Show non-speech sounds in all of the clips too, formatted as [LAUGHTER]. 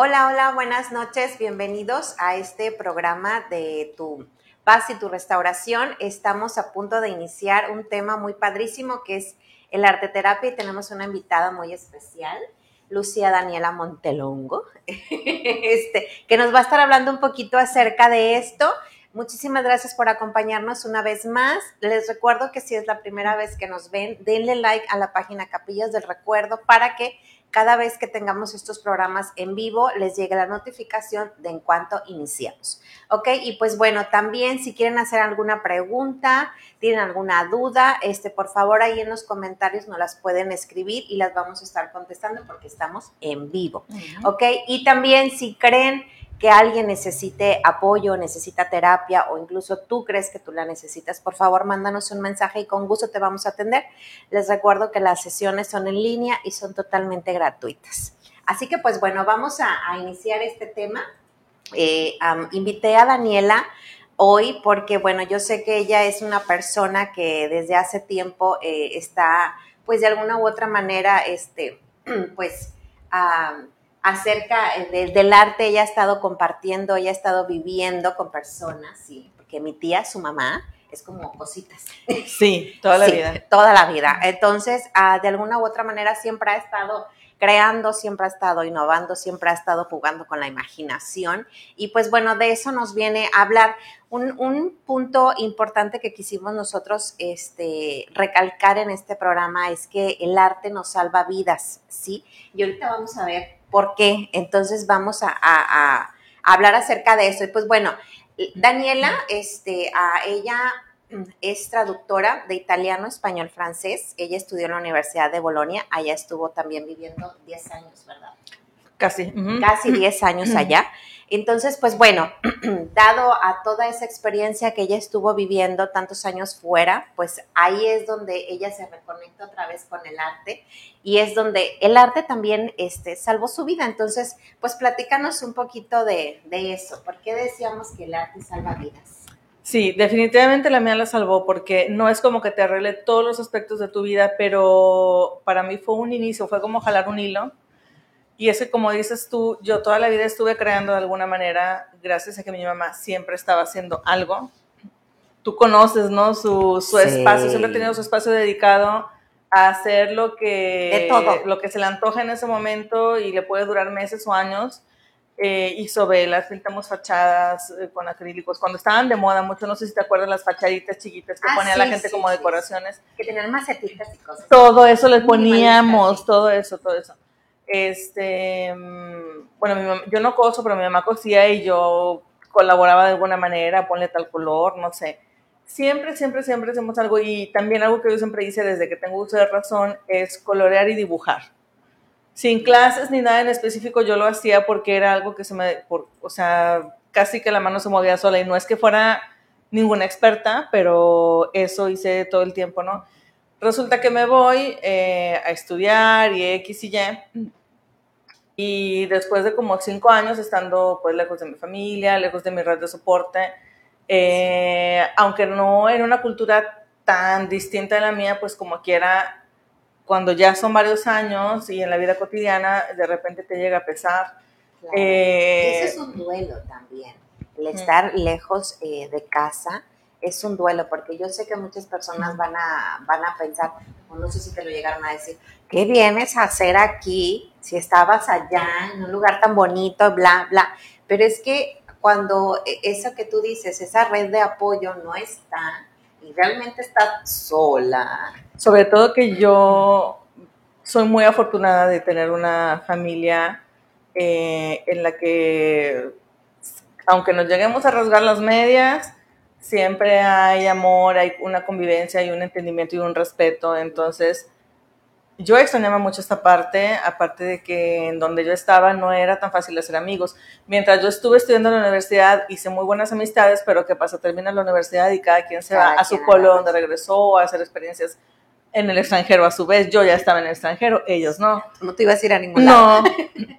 Hola, hola, buenas noches. Bienvenidos a este programa de tu paz y tu restauración. Estamos a punto de iniciar un tema muy padrísimo que es el arte terapia y tenemos una invitada muy especial. Lucía Daniela Montelongo, [LAUGHS] este, que nos va a estar hablando un poquito acerca de esto. Muchísimas gracias por acompañarnos una vez más. Les recuerdo que si es la primera vez que nos ven, denle like a la página Capillas del Recuerdo para que cada vez que tengamos estos programas en vivo les llegue la notificación de en cuanto iniciamos. ¿Ok? Y pues bueno, también si quieren hacer alguna pregunta, tienen alguna duda, este, por favor ahí en los comentarios nos las pueden escribir y las vamos a estar contestando porque estamos en vivo. ¿Ok? Y también si creen que alguien necesite apoyo, necesita terapia o incluso tú crees que tú la necesitas, por favor mándanos un mensaje y con gusto te vamos a atender. Les recuerdo que las sesiones son en línea y son totalmente gratuitas. Así que pues bueno, vamos a, iniciar este tema. Eh, invité a Daniela hoy porque bueno, yo sé que ella es una persona que desde hace tiempo eh, está pues de alguna u otra manera, este, [CLEARS THROAT] pues acerca eh, del arte, ella ha estado compartiendo, ella ha estado viviendo con personas, sí, porque mi tía, su mamá, es como cositas. Sí, toda la vida. Toda la vida. Entonces, ah, de alguna u otra manera siempre ha estado creando, siempre ha estado innovando, siempre ha estado jugando con la imaginación. Y pues bueno, de eso nos viene a hablar. Un, punto importante que quisimos nosotros este, recalcar en este programa es que el arte nos salva vidas, ¿sí? Y ahorita vamos a ver por qué. Entonces vamos a, hablar acerca de eso. Y pues bueno, Daniela, este, a ella es traductora de italiano, español, francés. Ella estudió en la Universidad de Bolonia. Allá estuvo también viviendo 10 años, ¿verdad? Casi. Casi 10 [LAUGHS] años allá. Entonces, pues bueno, [CLEARS THROAT] dado a toda esa experiencia que ella estuvo viviendo tantos años fuera, pues ahí es donde ella se reconecta otra vez con el arte y es donde el arte también este, salvó su vida. Entonces, pues platícanos un poquito de, de eso. ¿Por qué decíamos que el arte salva vidas? Sí, definitivamente la mía la salvó porque no es como que te arregle todos los aspectos de tu vida, pero para mí fue un inicio, fue como jalar un hilo y es que como dices tú, yo toda la vida estuve creando de alguna manera, gracias a que mi mamá siempre estaba haciendo algo. Tú conoces, ¿no? Su, su espacio, siempre ha tenido su espacio dedicado a hacer lo que, lo que se le antoja en ese momento y le puede durar meses o años. Eh, hizo velas, pintamos fachadas eh, con acrílicos. Cuando estaban de moda mucho, no sé si te acuerdas las fachaditas chiquitas que ah, ponía la gente como decoraciones. Que tenían macetitas y cosas. Todo eso le poníamos, todo eso, todo eso. Este, mm, bueno, yo no coso, pero mi mamá cosía y yo colaboraba de alguna manera, ponle tal color, no sé. Siempre, siempre, siempre hacemos algo y también algo que yo siempre hice desde que tengo uso de razón es colorear y dibujar. Sin clases ni nada en específico, yo lo hacía porque era algo que se me, o sea, casi que la mano se movía sola y no es que fuera ninguna experta, pero eso hice todo el tiempo, ¿no? Resulta que me voy eh, a estudiar y X y Y y después de como cinco años estando pues lejos de mi familia, lejos de mi red de soporte, eh, aunque no en una cultura tan distinta de la mía, pues como quiera, cuando ya son varios años y en la vida cotidiana, de repente te llega a pesar. Eh, ese es un duelo también, el estar lejos eh, de casa es un duelo, porque yo sé que muchas personas van a, van a pensar, no sé si te lo llegaron a decir, ¿qué vienes a hacer aquí si estabas allá en un lugar tan bonito, bla, bla? Pero es que cuando e, eso que tú dices, esa red de apoyo no está y realmente estás sola. Sobre todo que yo soy muy afortunada de tener una familia eh, en la que, aunque nos lleguemos a rasgar las medias, siempre hay amor, hay una convivencia, hay un entendimiento y un respeto. Entonces, yo extrañaba mucho esta parte, aparte de que en donde yo estaba no era tan fácil hacer amigos. Mientras yo estuve estudiando en la universidad, hice muy buenas amistades, pero ¿qué pasa? Termina la universidad y cada quien se va a su pueblo donde regresó a hacer experiencias en el extranjero a su vez. Yo ya estaba en el extranjero, ellos no. No te ibas a ir a ningún lado. No. [LAUGHS]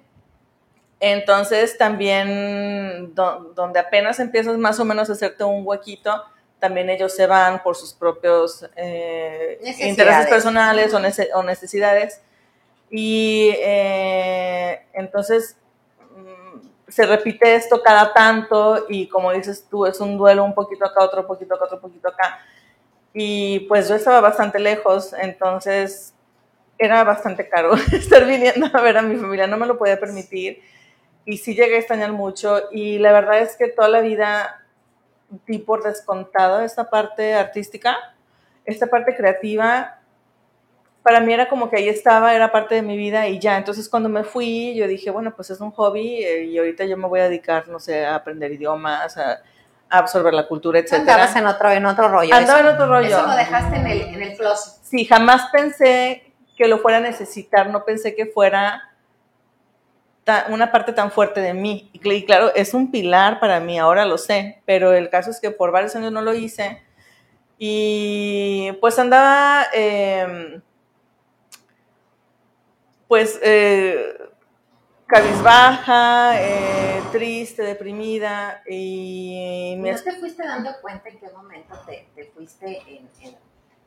Entonces también donde apenas empiezas más o menos a hacerte un huequito, también ellos se van por sus propios eh, intereses personales o, necesidades. Y eh, entonces, mm, se repite esto cada tanto y como dices tú, es un duelo un poquito acá, otro poquito acá, otro poquito acá. Y pues yo estaba bastante lejos, entonces era bastante caro [LAUGHS] estar viniendo a ver a mi familia, no me lo podía permitir y sí llegué a extrañar mucho y la verdad es que toda la vida di por descontado esta parte artística, esta parte creativa para mí era como que ahí estaba, era parte de mi vida y ya. Entonces cuando me fui, yo dije, bueno, pues es un hobby eh, y ahorita yo me voy a dedicar, no sé, a aprender idiomas, a, absorber la cultura, etc. Andabas en otro, en otro rollo. Andaba en otro rollo. Eso lo dejaste en el, en el closet. Sí, jamás pensé que lo fuera a necesitar, no pensé que fuera una parte tan fuerte de mí. Y claro, es un pilar para mí, ahora lo sé, pero el caso es que por varios años no lo hice. Y pues andaba... Eh, pues eh, cabizbaja, eh, triste, deprimida y... Me... ¿No te fuiste dando cuenta en qué momento te, fuiste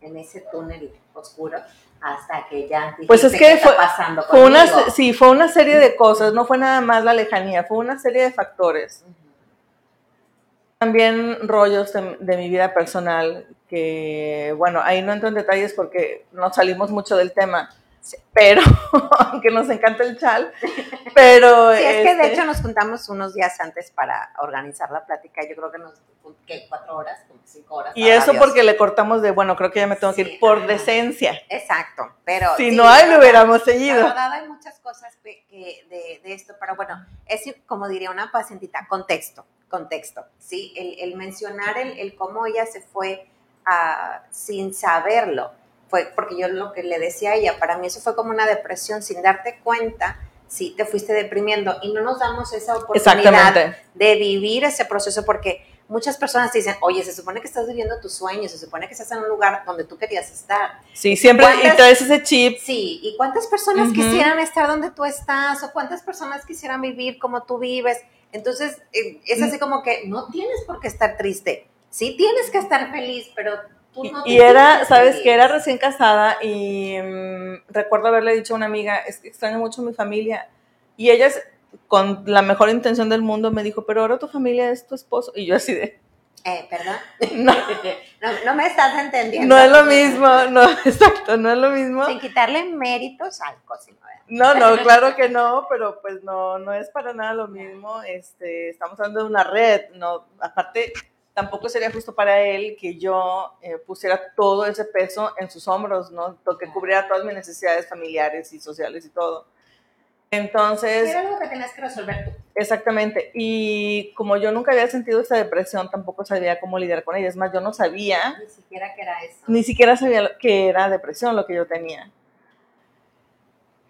en, ese túnel oscuro hasta que ya pues es que fue, pasando fue una sí fue una serie de cosas no fue nada más la lejanía fue una serie de factores. También rollos de, de, mi vida personal que bueno ahí no entro en detalles porque no salimos mucho del tema pero, [LAUGHS] aunque nos encanta el chal, pero... Sí, es que de este hecho nos juntamos unos días antes para organizar la plática, yo creo que nos, ¿qué? ¿Cuatro horas? cinco horas. Y eso porque le cortamos de, bueno, creo que ya me tengo que ir por decencia. Exacto, pero... Si no hay, lo hubiéramos seguido. La verdad hay muchas cosas de, de, esto, pero bueno, es como diría una pacientita, contexto, contexto, ¿sí? El, el mencionar el, el, cómo ella se fue a, sin saberlo fue porque yo lo que le decía a ella, para mí eso fue como una depresión sin darte cuenta, si te fuiste deprimiendo y no nos damos esa oportunidad de vivir ese proceso porque muchas personas te dicen, oye, se supone que estás viviendo tus sueños, se supone que estás en un lugar donde tú querías estar. Sí, siempre y traes ese chip. Sí, y cuántas personas quisieran estar donde tú estás o cuántas personas quisieran vivir como tú vives. Entonces, eh, es así como que no tienes por qué estar triste. Sí tienes que estar feliz, pero y, era, sabes que era recién casada y mm, recuerdo haberle dicho a una amiga, es que extraño mucho a mi familia. Y ella, con la mejor intención del mundo, me dijo, pero ahora tu familia es tu esposo. Y yo así de... [LAUGHS] Eh, ¿perdón? [LAUGHS] [LAUGHS] No. no, me estás entendiendo. No es lo mismo, no, exacto, no es lo mismo. Sin quitarle méritos al cocino. No, no, claro que no, pero pues no, no es para nada lo mismo. Este, estamos hablando de una red, no, aparte tampoco sería justo para él que yo eh, pusiera todo ese peso en sus hombros, ¿no? Que cubriera todas mis necesidades familiares y sociales y todo. Entonces... Era algo que tenías que resolver tú. Exactamente. Y como yo nunca había sentido esa depresión, tampoco sabía cómo lidiar con ella. Es más, yo no sabía... Ni siquiera que era eso. Ni siquiera sabía que era depresión lo que yo tenía.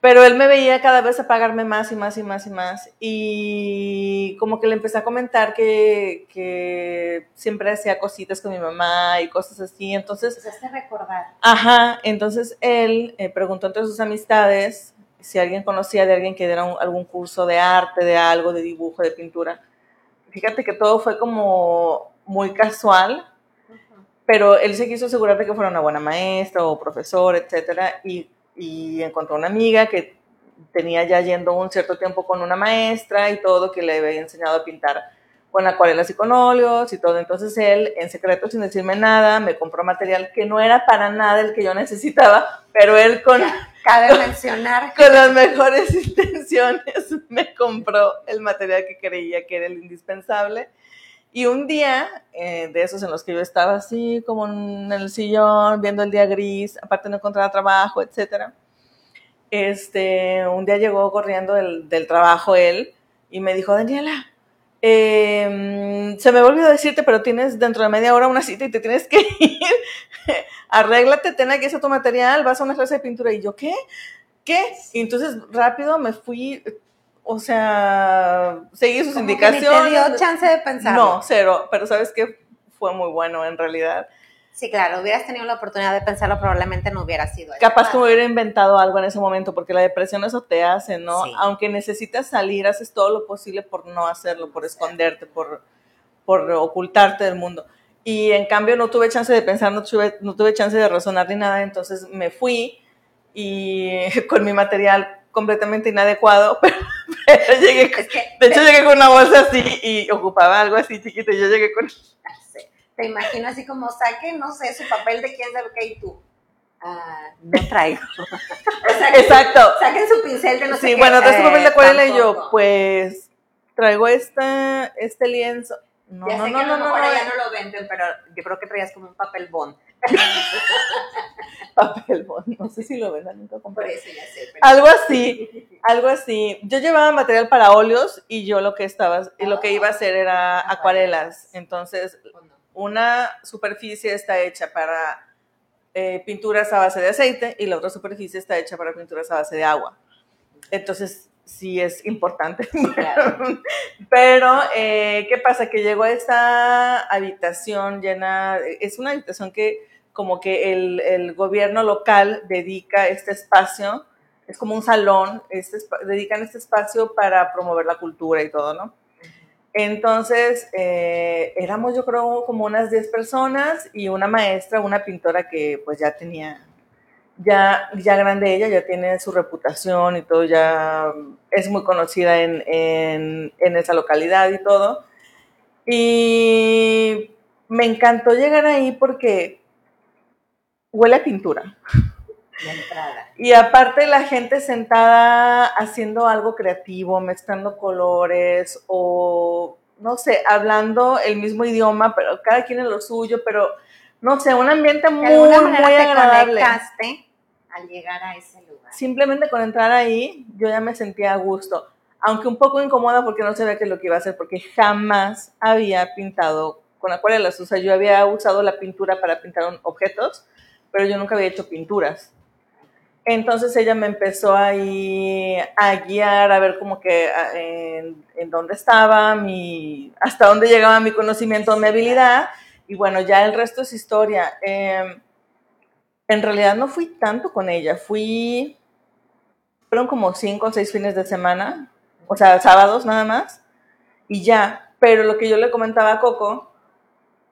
Pero él me veía cada vez a pagarme más y más y más y más. Y como que le empecé a comentar que, que siempre hacía cositas con mi mamá y cosas así. Entonces... Empezaste a recordar. Ajá. Entonces él eh, preguntó entre sus amistades si alguien conocía de alguien que diera algún curso de arte, de algo, de dibujo, de pintura. Fíjate que todo fue como muy casual, pero él se quiso asegurar de que fuera una buena maestra o profesor, etcétera, y y encontró una amiga que tenía ya yendo un cierto tiempo con una maestra y todo, que le había enseñado a pintar con acuarelas y con óleos y todo. Entonces él, en secreto, sin decirme nada, me compró material que no era para nada el que yo necesitaba, pero él con... Cabe mencionar. Con las mejores [LAUGHS] intenciones me compró el material que creía que era el indispensable. Y un día, eh, de esos en los que yo estaba así, como en el sillón, viendo el día gris, aparte no encontraba trabajo, etcétera, este, un día llegó corriendo del, del trabajo él y me dijo, Daniela, eh, se me olvidó decirte, pero tienes dentro de media hora una cita y te tienes que [LAUGHS] ir. Arréglate, ten aquí ese tu material, vas a una clase de pintura. Y yo, ¿qué? ¿Qué? Y entonces rápido me fui, o sea, seguí sus indicaciones. Que te dio chance de pensar. No, cero, pero sabes que fue muy bueno en realidad. Sí, claro, hubieras tenido la oportunidad de pensarlo, probablemente no hubiera sido. Capaz que me hubiera inventado algo en ese momento, porque la depresión eso te hace, ¿no? Aunque necesitas salir, haces todo lo posible por no hacerlo, por esconderte, por, por ocultarte del mundo. Y en cambio no tuve chance de pensar, no tuve, no tuve chance de razonar ni nada, entonces me fui y [LAUGHS] con mi material completamente inadecuado, [LAUGHS] pero, llegué, de hecho llegué con una bolsa así y ocupaba algo así chiquito y yo llegué con... Te imagino así como saque, no sé, su papel de quién sabe qué y tú. Ah, no traigo. [LAUGHS] Exacto. Saquen su pincel de no sé Sí, bueno, traes tu papel de acuarela y yo, pues, traigo esta, este lienzo. No, ya no, sé no, que no, no, ya no lo venden, pero yo creo que traías como un papel bond. [LAUGHS] papel bond, no sé si lo venden, nunca compré. Por eso ya sé. Algo así, algo así. Yo llevaba material para óleos y yo lo que estaba, y lo que iba a hacer era acuarelas. Entonces, una superficie está hecha para eh, pinturas a base de aceite y la otra superficie está hecha para pinturas a base de agua. Entonces, sí es importante. [LAUGHS] Pero, eh, ¿qué pasa? Que llegó a esta habitación llena, es una habitación que como que el, gobierno local dedica este espacio, es como un salón, este, dedican este espacio para promover la cultura y todo, ¿no? Entonces, eh, éramos yo creo como unas 10 personas y una maestra, una pintora que pues ya tenía ya, ya grande ella, ya tiene su reputación y todo, ya es muy conocida en, en, esa localidad y todo. Y me encantó llegar ahí porque huele a pintura. Y aparte la gente sentada haciendo algo creativo, mezclando colores o, no sé, hablando el mismo idioma, pero cada quien en lo suyo, pero no sé, un ambiente muy, muy agradable. al llegar a ese lugar. Simplemente con entrar ahí, yo ya me sentía a gusto, aunque un poco incómoda porque no sabía qué es lo que iba a hacer, porque jamás había pintado con acuarelas, o sea, yo había usado la pintura para pintar objetos, pero yo nunca había hecho pinturas. Entonces ella me empezó ahí a guiar, a ver como que en, dónde estaba, mi, hasta dónde llegaba mi conocimiento, mi habilidad y bueno, ya el resto es historia. Em, en realidad no fui tanto con ella, fui, fueron como cinco o seis fines de semana, o sea, sábados nada más, y ya. Pero lo que yo le comentaba a Coco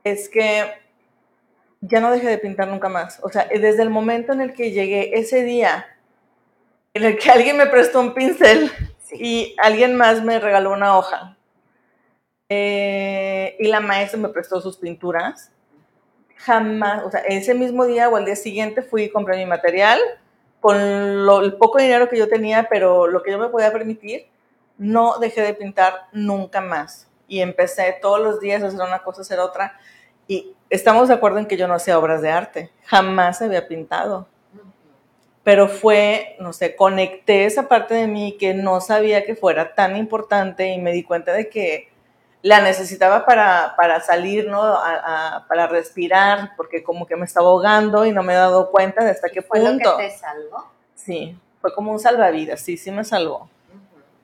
es que ya no dejé de pintar nunca más. O sea, desde el momento en el que llegué ese día, en el que alguien me prestó un pincel y alguien más me regaló una hoja eh, y la maestra me prestó sus pinturas. Jamás, o sea, ese mismo día o al día siguiente fui y compré mi material con el poco dinero que yo tenía, pero lo que yo me podía permitir, no dejé de pintar nunca más. Y empecé todos los días a hacer una cosa, a hacer otra. Y estamos de acuerdo en que yo no hacía obras de arte, jamás había pintado. Pero fue, no sé, conecté esa parte de mí que no sabía que fuera tan importante y me di cuenta de que la necesitaba para, para salir, ¿no? para respirar, porque como que me estaba ahogando y no me he dado cuenta de hasta qué ¿Fue punto. Lo que te salvó? Sí, fue como un salvavidas, sí, sí me salvó.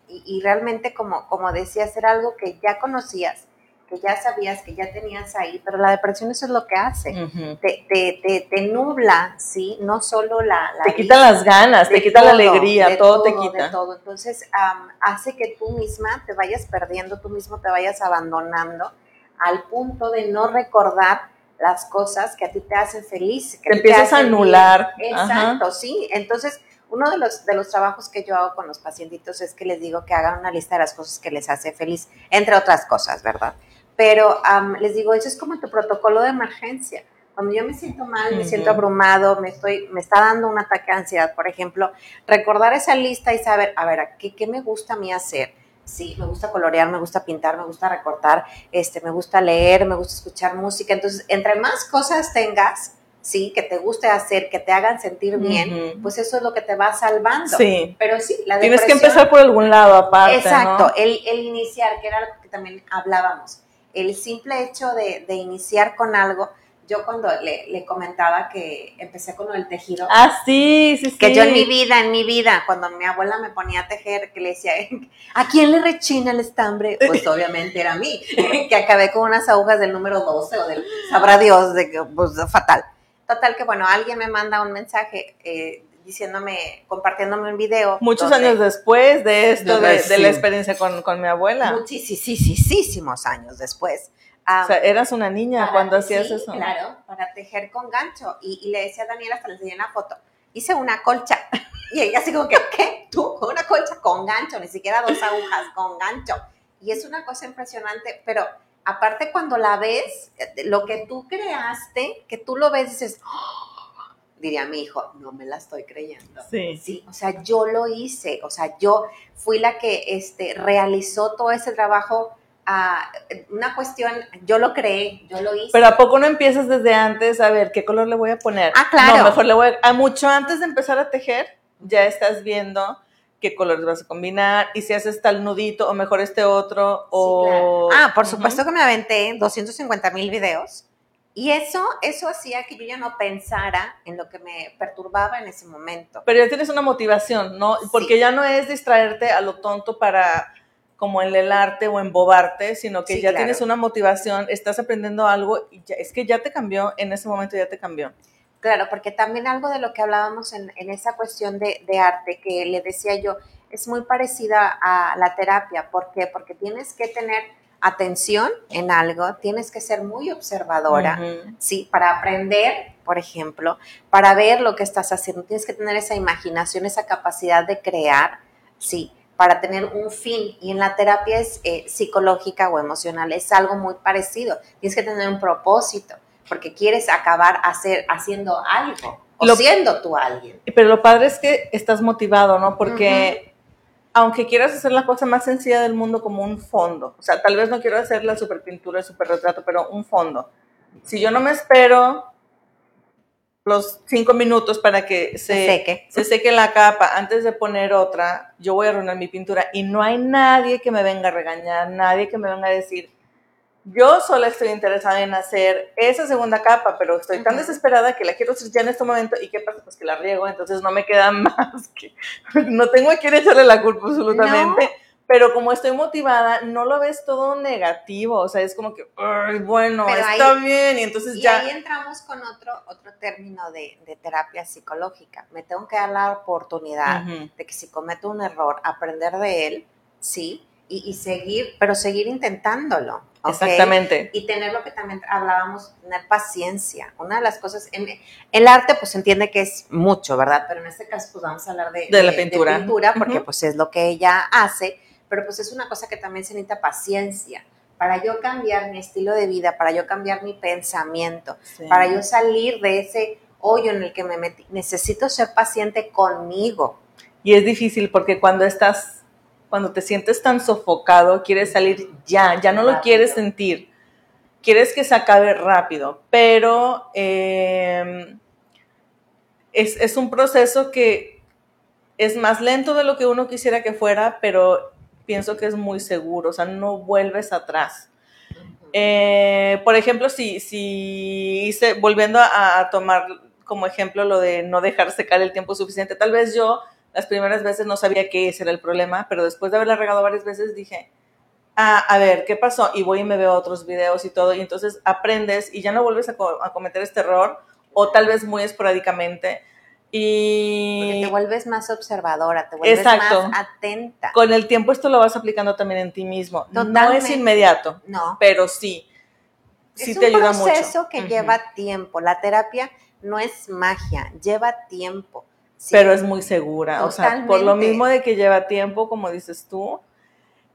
y, y, realmente, como, como decías, era algo que ya conocías, que ya sabías, que ya tenías ahí, pero la depresión eso es lo que hace, te, te, te, nubla, ¿sí? No solo la... te quita las ganas, te quita la alegría, todo, te quita. todo. Entonces hace que tú misma te vayas perdiendo, tú mismo te vayas abandonando al punto de no recordar las cosas que a ti te hacen feliz. Que te empiezas a anular. Exacto, sí. Entonces, uno de los, de los trabajos que yo hago con los pacientitos es que les digo que hagan una lista de las cosas que les hace feliz, entre otras cosas, ¿verdad? Pero les digo, eso es como tu protocolo de emergencia. Cuando yo me siento mal, me siento abrumado, me, estoy, me está dando un ataque de ansiedad, por ejemplo, recordar esa lista y saber, a ver, ¿qué, qué me gusta a mí hacer? Sí, me gusta colorear, me gusta pintar, me gusta recortar, este, me gusta leer, me gusta escuchar música. Entonces, entre más cosas tengas, sí, que te guste hacer, que te hagan sentir bien, pues eso es lo que te va salvando. Sí. Pero sí, la Tienes que empezar por algún lado aparte. Exacto, el, el, iniciar, que era algo que también hablábamos el simple hecho de, iniciar con algo, yo cuando le, comentaba que empecé con el tejido. Ah, sí, sí, sí. Que yo en mi vida, en mi vida, cuando mi abuela me ponía a tejer, que le decía, ¿a quién le rechina el estambre? Pues obviamente era a mí, [LAUGHS] que acabé con unas agujas del número 12 o del, sabrá Dios, de que, pues fatal. Total que, bueno, alguien me manda un mensaje eh, diciéndome, compartiéndome un video. Muchos años después de esto, de, la experiencia con, con, mi abuela. Muchísimos años después. o sea, eras una niña cuando hacías eso. Claro, para tejer con gancho. Y, le decía a Daniela, hasta le enseñé una foto, hice una colcha. [LAUGHS] Y ella así como que, qué? Tú, con una colcha con gancho, ni siquiera dos agujas, con gancho. Y es una cosa impresionante, pero aparte cuando la ves, lo que tú creaste, que tú lo ves, dices, ¡Oh! Diría mi hijo, no me la estoy creyendo. Sí. Sí, o sea, yo lo hice, o sea, yo fui la que este, realizó todo ese trabajo. a una cuestión, yo lo creé, yo lo hice. Pero ¿a poco no empiezas desde antes a ver qué color le voy a poner? Ah, claro. No, mejor le voy a, a mucho antes de empezar a tejer, ya estás viendo qué colores vas a combinar y si haces tal nudito o mejor este otro Sí, o... claro. Ah, por supuesto que me aventé 250 mil videos y eso, eso hacía que yo ya no pensara en lo que me perturbaba en ese momento. Pero ya tienes una motivación, ¿no? Porque Sí. ya no es distraerte a lo tonto para como en el arte o embobarte, sino que Sí, ya claro. tienes una motivación, estás aprendiendo algo y ya- es que ya te cambió, en ese momento ya te cambió. Claro, porque también algo de lo que hablábamos en, en esa cuestión de, de arte, que le decía yo, es muy parecida a la terapia. ¿Por qué? Porque tienes que tener atención en algo, tienes que ser muy observadora. ¿sí? Para aprender, por ejemplo, para ver lo que estás haciendo, tienes que tener esa imaginación, esa capacidad de crear, ¿sí? Para tener un fin. Y en la terapia es eh, psicológica o emocional, es algo muy parecido. Tienes que tener un propósito, porque quieres acabar hacer, haciendo algo, o Lo- siendo tú alguien. Pero lo padre es que estás motivado, ¿no? Porque aunque quieras hacer la cosa más sencilla del mundo como un fondo, o sea, tal vez no quiero hacer la super pintura, el super retrato, pero un fondo. Si yo no me espero los cinco minutos para que se, Se seque. se seque la capa antes de poner otra, yo voy a arruinar mi pintura y no hay nadie que me venga a regañar, nadie que me venga a decir, yo solo estoy interesada en hacer esa segunda capa, pero estoy tan desesperada que la quiero hacer ya en este momento. Y qué pasa, pues que la riego, entonces no me queda [LAUGHS] más que, no tengo a quién echarle la culpa absolutamente. Pero como estoy motivada, no lo ves todo negativo, o sea, es como que, "Ay, bueno, Pero ahí- está bien, y entonces Y ya... ahí entramos con otro, otro término de, de terapia psicológica. Me tengo que dar la oportunidad de que si cometo un error, aprender de él, sí, y, y seguir, pero seguir intentándolo. Exactamente. Y tener lo que también hablábamos, tener paciencia. Una de las cosas, en el arte pues se entiende que es mucho, ¿verdad? Pero en este caso pues vamos a hablar de, De la pintura. pintura, porque pues es lo que ella hace, pero pues es una cosa que también se necesita paciencia. Para yo cambiar mi estilo de vida, para yo cambiar mi pensamiento, Sí. para yo salir de ese hoyo en el que me metí, necesito ser paciente conmigo. Y es difícil porque cuando estás, cuando te sientes tan sofocado, quieres salir ya, ya no lo quieres sentir. Quieres que se acabe rápido, pero eh, es, es un proceso que es más lento de lo que uno quisiera que fuera, pero pienso que es muy seguro, o sea, no vuelves atrás. Eh, por ejemplo, si, si hice, volviendo a, a tomar como ejemplo lo de no dejar secar el tiempo suficiente, tal vez yo las primeras veces no sabía ese era el problema, pero después de haberla regado varias veces dije, ah, a ver, ¿qué pasó? Y voy y me veo otros videos y todo, y entonces aprendes y ya no vuelves a, co- a cometer este error, o tal vez muy esporádicamente. Porque Y te vuelves más observadora, te vuelves Exacto. más atenta. con el tiempo esto lo vas aplicando también en ti mismo. No es inmediato, No, pero sí. Sí es te un ayuda mucho. proceso que lleva tiempo. La terapia no es magia, lleva tiempo. Sí. pero es muy segura. O sea, por lo mismo de que lleva tiempo, como dices tú,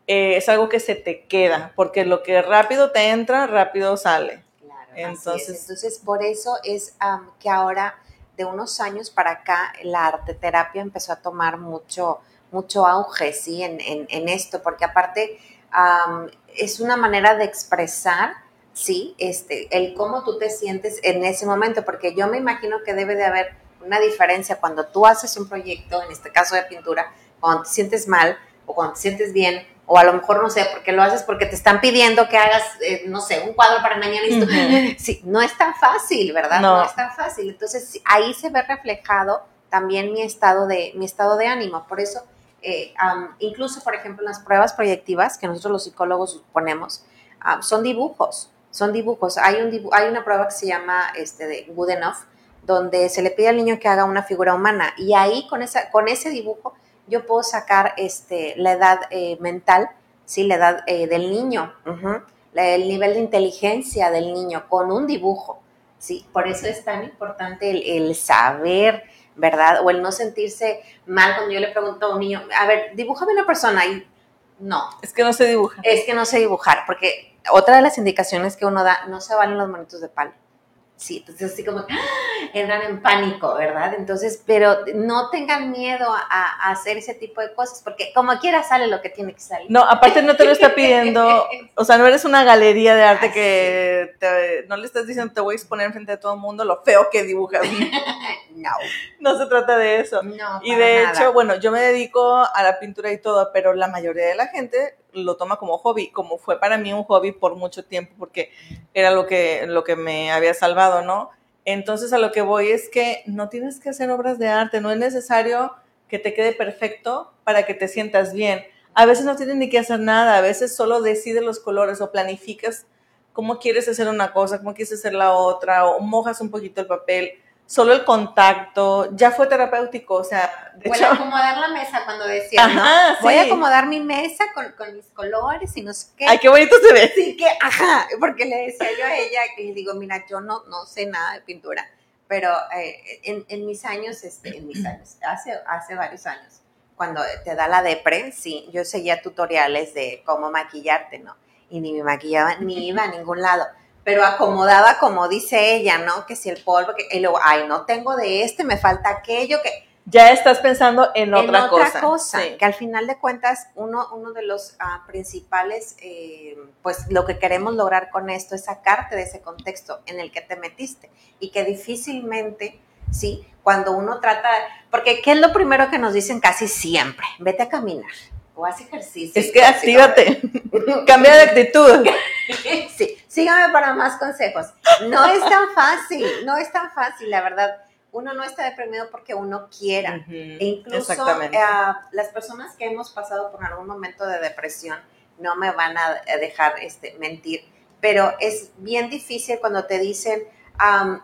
eh, es algo que se te queda, porque lo que rápido te entra, rápido sale. Claro, Entonces- entonces, entonces por eso es am, que ahora de unos años para acá la arteterapia empezó a tomar mucho mucho auge sí en, en- en esto porque aparte am, es una manera de expresar sí este el cómo tú te sientes en ese momento porque yo me imagino que debe de haber una diferencia cuando tú haces un proyecto en este caso de pintura cuando te sientes mal o cuando te sientes bien o a lo mejor no sé porque lo haces porque te están pidiendo que hagas eh, no sé un cuadro para mañana y Ujú. sí, no es tan fácil, ¿verdad? No, No. es tan fácil. Entonces ahí se ve reflejado también mi estado de, mi estado de ánimo. Por eso, eh, am, incluso, por ejemplo, en las pruebas proyectivas que nosotros los psicólogos ponemos, am, son dibujos, son dibujos. Hay, un dibu- hay una prueba que se llama este, de Good Enough, donde se le pide al niño que haga una figura humana y ahí con, esa, con ese dibujo yo puedo sacar este, la edad eh, mental, ¿sí? la edad eh, del niño, el nivel de inteligencia del niño con un dibujo. Sí, por eso es tan importante el, saber, ¿verdad? O el no sentirse mal cuando yo le pregunto a un niño, a ver, dibújame una persona y no. Es que no se dibuja. Es que no sé dibujar, porque otra de las indicaciones que uno da, no se valen los monitos de palo. Sí, entonces así como ¡ah! entran en pánico, ¿verdad? Entonces, pero no tengan miedo a, hacer ese tipo de cosas, porque como quiera sale lo que tiene que salir. No, aparte no te lo está pidiendo, [LAUGHS] o sea, no eres una galería de arte que no le estás diciendo te voy a exponer frente a todo el mundo lo feo que dibujas. [LAUGHS] no. No se trata de eso. No, y de hecho, bueno, yo me dedico a la pintura y todo, pero la mayoría de la gente lo toma como hobby, como fue para mí un hobby por mucho tiempo, porque era lo que, lo que me había salvado, ¿no? Entonces a lo que voy es que no tienes que hacer obras de arte, no es necesario que te quede perfecto para que te sientas bien. A veces no tienes ni que hacer nada, a veces solo decides los colores o planificas cómo quieres hacer una cosa, cómo quieres hacer la otra, o mojas un poquito el papel solo el contacto, ya fue terapéutico, o sea, de hecho... acomodar la mesa cuando decía, ¿no? Voy a acomodar mi mesa con, mis colores y no sé qué. Ay, qué bonito se ve. Sí, que, ajá, porque le decía yo a ella, que le digo, mira, yo no, no sé nada de pintura, pero eh, en, mis años, este, en mis años, hace, hace varios años, cuando te da la depre, sí, yo seguía tutoriales de cómo maquillarte, ¿no? Y ni me maquillaba, ni iba a ningún lado pero acomodada como dice ella, ¿no? Que si el polvo, que, y luego, ay, no tengo de este, me falta aquello, que... Ya estás pensando en otra, en otra cosa. Que al final de cuentas, uno, uno de los ah, principales, eh, pues lo que queremos lograr con esto es sacarte de ese contexto en el que te metiste y que difícilmente, ¿sí? Cuando uno trata, porque ¿qué es lo primero que nos dicen casi siempre? Vete a caminar o haz ejercicio. Es que actívate, [LAUGHS] cambia de actitud. [LAUGHS] sí, sígame para más consejos. No es tan fácil, no es tan fácil, la verdad. Uno no está deprimido porque uno quiera. e incluso eh, las personas que hemos pasado por algún momento de depresión no me van a dejar este, mentir, pero es bien difícil cuando te dicen,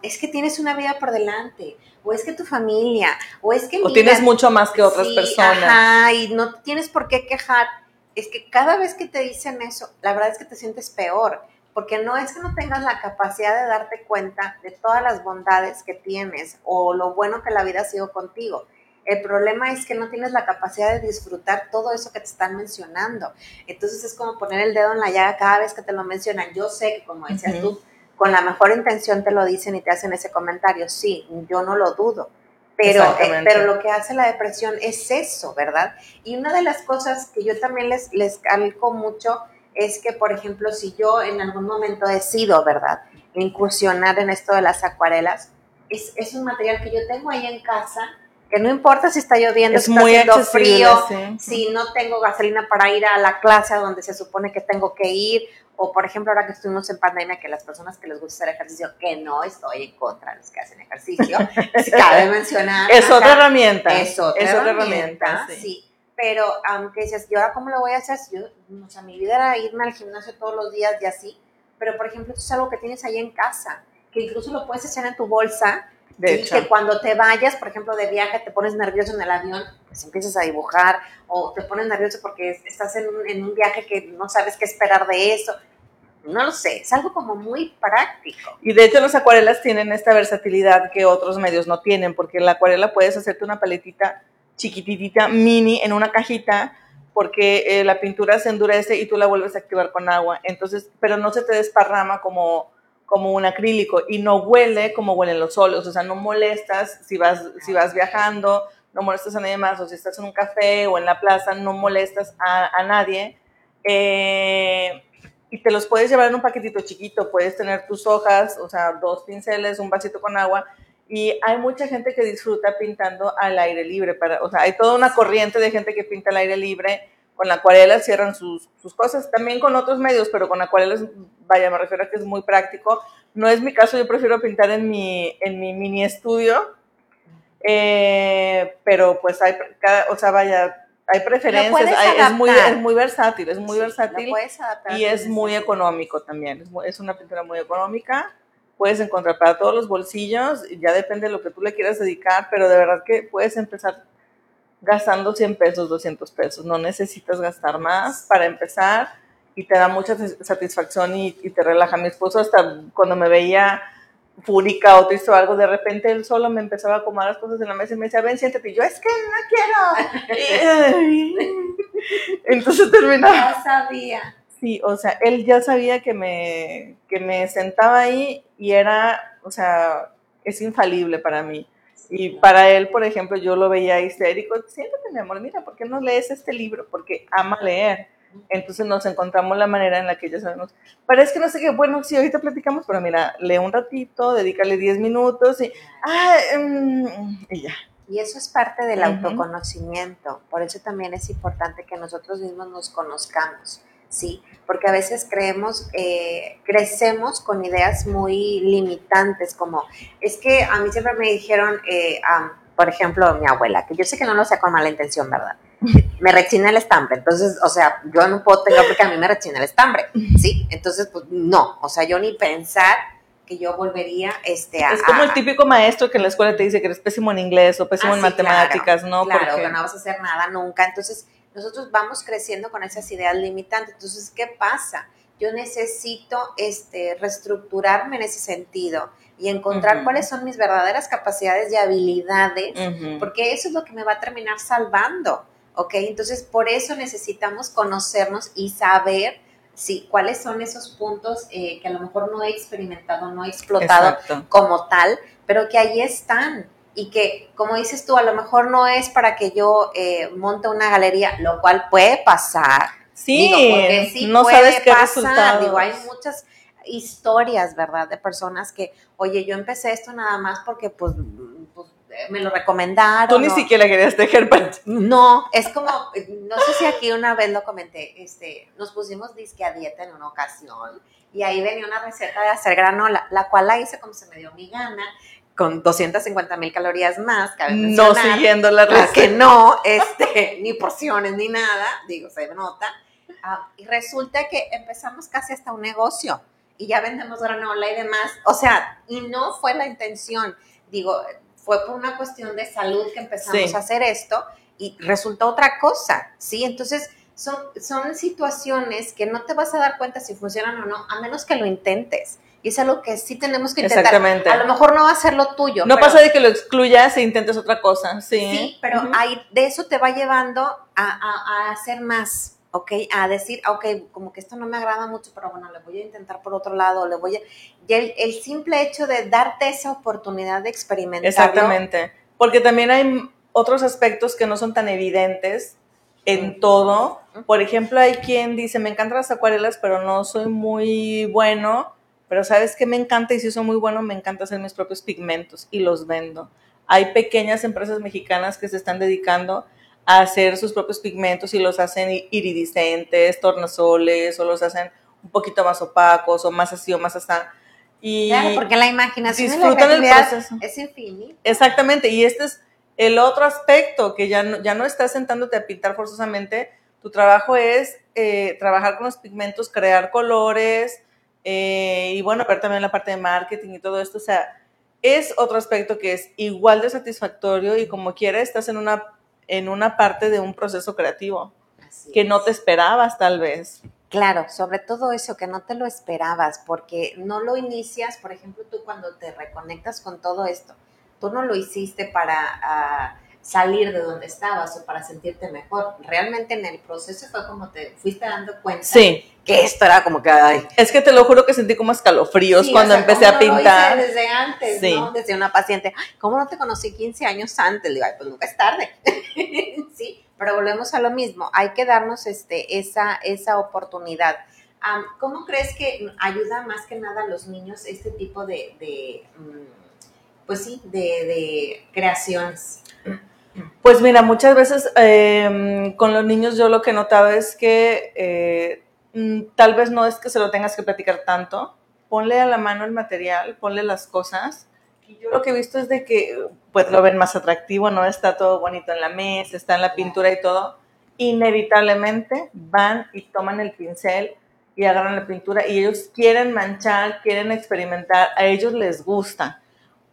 es que tienes una vida por delante, o es que tu familia, o es que... O tienes mucho más que otras personas. Ajá, y no tienes por qué quejar. Es que cada vez que te dicen eso, la verdad es que te sientes peor, porque no es que no tengas la capacidad de darte cuenta de todas las bondades que tienes o lo bueno que la vida ha sido contigo. El problema es que no tienes la capacidad de disfrutar todo eso que te están mencionando. Entonces es como poner el dedo en la llaga cada vez que te lo mencionan. Yo sé que, como decías tú, con la mejor intención te lo dicen y te hacen ese comentario. Sí, yo no lo dudo. Pero, eh, pero lo que hace la depresión es eso, ¿verdad? Y una de las cosas que yo también les, les calco mucho es que, por ejemplo, si yo en algún momento decido, ¿verdad?, incursionar en esto de las acuarelas, es, es un material que yo tengo ahí en casa, que no importa si está lloviendo, si está haciendo frío, si no tengo gasolina para ir a la clase a donde se supone que tengo que ir, o por ejemplo ahora que estuvimos en pandemia, que las personas que les gusta hacer ejercicio, que no estoy en contra de los que hacen ejercicio, [LAUGHS] cabe mencionar. Es otra herramienta. Es otra, herramienta, sí. Pero aunque dices, ¿y ahora cómo lo voy a hacer? Yo, o sea, mi vida era irme al gimnasio todos los días y así, pero por ejemplo, esto es algo que tienes ahí en casa, que incluso lo puedes hacer en tu bolsa de que cuando te vayas, por ejemplo, de viaje, te pones nervioso en el avión, pues empiezas a dibujar, o te pones nervioso porque estás en un, en un viaje que no sabes qué esperar de eso. No lo sé, es algo como muy práctico. Y de hecho los acuarelas tienen esta versatilidad que otros medios no tienen, porque en la acuarela puedes hacerte una paletita chiquititita, mini, en una cajita, porque eh, la pintura se endurece y tú la vuelves a activar con agua. Entonces, pero no se te desparrama como como un acrílico y no huele como huelen los óleos, o sea, no molestas si vas, si vas viajando, no molestas a nadie más, o si estás en un café o en la plaza, no molestas a, nadie. Eh, y te los puedes llevar en un paquetito chiquito, puedes tener tus hojas, o sea, dos pinceles, un vasito con agua, y hay mucha gente que disfruta pintando al aire libre, para, o sea, hay toda una corriente de gente que pinta al aire libre, con la acuarela cierran sus, sus, cosas, también con otros medios, pero con acuarelas, vaya, me refiero a que es muy práctico. No es mi caso, yo prefiero pintar en mi, en mi mini estudio, eh, pero pues hay, o sea, vaya, hay preferencias, es, muy, es muy versátil, es muy versátil y es muy económico también, es, es, una pintura muy económica, puedes encontrar para todos los bolsillos, ya depende de lo que tú le quieras dedicar, pero de verdad que puedes empezar gastando 100 pesos, 200 pesos. No necesitas gastar más para empezar y te da mucha satisfacción y, te relaja. Mi esposo hasta cuando me veía fúrica o triste o algo, de repente él solo me empezaba a acomodar las cosas en la mesa y me decía, ven, siéntate. Y yo, es que no quiero. [LAUGHS] Entonces terminaba. Ya sabía. Sí, o sea, él ya sabía que me, que me sentaba ahí y era, o sea, es infalible para mí. Y para él, por ejemplo, yo lo veía histérico. Siéntate, mi amor, mira, ¿por qué no lees este libro? Porque ama leer. Entonces nos encontramos la manera en la que ya sabemos. Pero es que no sé qué, bueno, sí, ahorita platicamos, pero mira, lee un ratito, dedícale 10 minutos y, ah, mm, y ya. Y eso es parte del autoconocimiento. Por eso también es importante que nosotros mismos nos conozcamos, ¿sí? Porque a veces creemos, eh, crecemos con ideas muy limitantes, como, es que a mí siempre me dijeron, eh, por ejemplo, mi abuela, que yo sé que no lo sé con mala intención, ¿verdad? [LAUGHS] me rechina el estambre. Entonces, o sea, yo no puedo tener porque a mí me rechina el estambre, ¿sí? Entonces, pues no, o sea, yo ni pensar que yo volvería este, a... Es como el típico maestro que en la escuela te dice que eres pésimo en inglés o pésimo ah, en matemáticas, ¿no? Claro, que no vas a hacer nada nunca. Entonces, nosotros vamos creciendo con esas ideas limitantes. Entonces, ¿qué pasa? Yo necesito este, reestructurarme en ese sentido y encontrar cuáles son mis verdaderas capacidades y habilidades, porque eso es lo que me va a terminar salvando. ¿ok? Entonces, por eso necesitamos conocernos y saber sí, cuáles son esos puntos eh, que a lo mejor no he experimentado, no he explotado como tal, pero que ahí están y que, como dices tú, a lo mejor no es para que yo eh, monte una galería, lo cual puede pasar. Sí, porque sí no sabes qué pasar. Digo, hay muchas historias, ¿verdad? De personas que, oye, yo empecé esto nada más porque, pues, me lo recomendaron. Tú ni siquiera querías tejer No, es como, no sé si aquí una vez lo comenté, este, nos pusimos disque a dieta en una ocasión y ahí venía una receta de hacer granola, la cual la hice como se me dio mi gana, con 250 mil calorías más. no siguiendo la receta. Que no, este, [LAUGHS] ni porciones ni nada, digo, se nota. Ah, y resulta que empezamos casi hasta un negocio y ya vendemos granola y demás. O sea, y no fue la intención. Digo, fue por una cuestión de salud que empezamos a hacer esto y resultó otra cosa, ¿sí? Entonces, son, son situaciones que no te vas a dar cuenta si funcionan o no, a menos que lo intentes. Y es algo que sí tenemos que intentar. Exactamente. A lo mejor no va a ser lo tuyo. No pasa de que lo excluyas e intentes otra cosa, sí. Sí, pero de eso te va llevando a, a hacer más. ¿ok? A decir, ok, como que esto no me agrada mucho, pero bueno, le voy a intentar por otro lado, le voy a... Y el, simple hecho de darte esa oportunidad de experimentar. Exactamente, porque también hay otros aspectos que no son tan evidentes en todo. Por ejemplo, hay quien dice, me encantan las acuarelas, pero no soy muy bueno, pero sabes que me encanta y si soy muy bueno, me encanta hacer mis propios pigmentos y los vendo. Hay pequeñas empresas mexicanas que se están dedicando hacer sus propios pigmentos y los hacen iridiscentes, tornasoles, o los hacen un poquito más opacos, o más así, o más así. Y claro, porque la imaginación disfrutan el proceso. es infinito. Exactamente, y este es el otro aspecto, que ya no, ya no estás sentándote a pintar forzosamente, tu trabajo es eh, trabajar con los pigmentos, crear colores, eh, y bueno, pero también la parte de marketing y todo esto, o sea, es otro aspecto que es igual de satisfactorio y como quiera estás en una en una parte de un proceso creativo que no te esperabas tal vez. Claro, sobre todo eso, que no te lo esperabas, porque no lo inicias, por ejemplo, tú cuando te reconectas con todo esto, tú no lo hiciste para ah, salir de donde estabas o para sentirte mejor. Realmente en el proceso fue como te fuiste dando cuenta que esto era como que... Es que te lo juro que sentí como escalofríos cuando empecé a pintar. Lo hice desde antes, ¿no? Desde una paciente, ¿cómo no te conocí 15 años antes? Le digo, Ay, pues nunca es tarde. [LAUGHS] sí, pero volvemos a lo mismo, hay que darnos este, esa, esa oportunidad. ¿Cómo crees que ayuda más que nada a los niños este tipo de, mm, pues sí, de creaciones? Pues mira, muchas veces em, con los niños yo lo que he notado es que eh, tal vez no es que se lo tengas que platicar tanto, ponle a la mano el material, ponle las cosas. Y yo lo que he visto es de que pues lo ven más atractivo, no está todo bonito en la mesa, está en la pintura y todo. Inevitablemente van y toman el pincel y agarran la pintura y ellos quieren manchar, quieren experimentar, a ellos les gusta.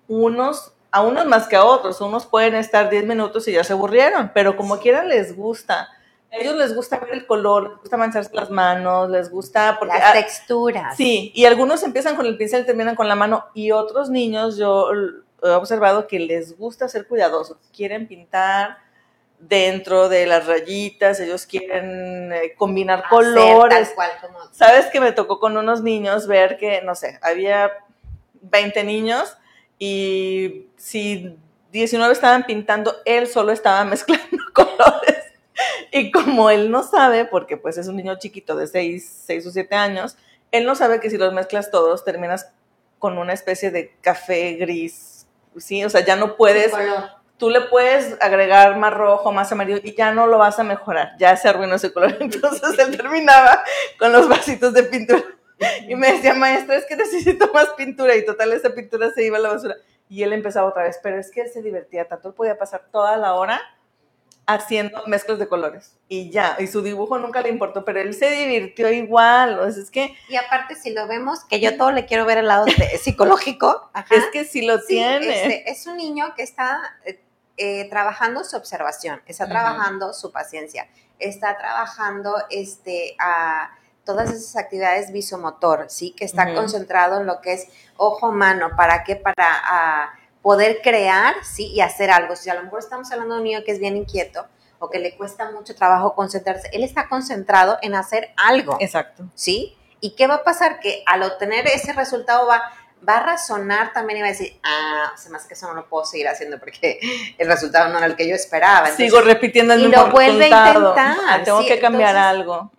Unos a unos más que a otros. Unos pueden estar 10 minutos y ya se aburrieron, pero como quiera les gusta. A ellos les gusta ver el color, les gusta mancharse las manos, les gusta... Porque, las texturas. Sí, y algunos empiezan con el pincel y terminan con la mano, y otros niños yo he observado que les gusta ser cuidadosos, quieren pintar dentro de las rayitas, ellos quieren eh, combinar colores. Tal cual, como... Sabes que me tocó con unos niños ver que, no sé, había 20 niños y si 19 estaban pintando, él solo estaba [LAUGHS] mezclando colores. Y como él no sabe, porque pues es un niño chiquito de 6, 6 o 7 años, él no sabe que si los mezclas todos terminas con una especie de café gris, ¿sí? O sea, ya no puedes... Tú le puedes agregar más rojo, más amarillo y ya no lo vas a mejorar, ya se arruinó ese color. [LAUGHS] Entonces él terminaba con los vasitos de pintura y me decía, maestra, es que necesito más pintura y total esa pintura se iba a la basura. Y él empezaba otra vez, pero es que él se divertía tanto, él podía pasar toda la hora haciendo mezclas de colores y ya, y su dibujo nunca le importó, pero él se divirtió igual, o sea, es que... Y aparte si lo vemos, que yo todo le quiero ver el lado [LAUGHS] psicológico, es que si lo tiene. Este, es un niño que está eh, eh, trabajando su observación, está trabajando su paciencia, está trabajando este, a todas esas actividades visomotor, ¿sí? Que está concentrado en lo que es ojo-mano, ¿para qué? Para poder crear, ¿sí? Y hacer algo. Si a lo mejor estamos hablando de un niño que es bien inquieto o que le cuesta mucho trabajo concentrarse, él está concentrado en hacer algo. Exacto. ¿Sí? ¿Y qué va a pasar? Que al obtener ese resultado va, va a razonar también y va a decir, ah, se más que eso no lo puedo seguir haciendo porque [LAUGHS] el resultado no era el que yo esperaba. Sigo repitiendo el y mismo lo vuelve a intentar. Ah, tengo que cambiar algo.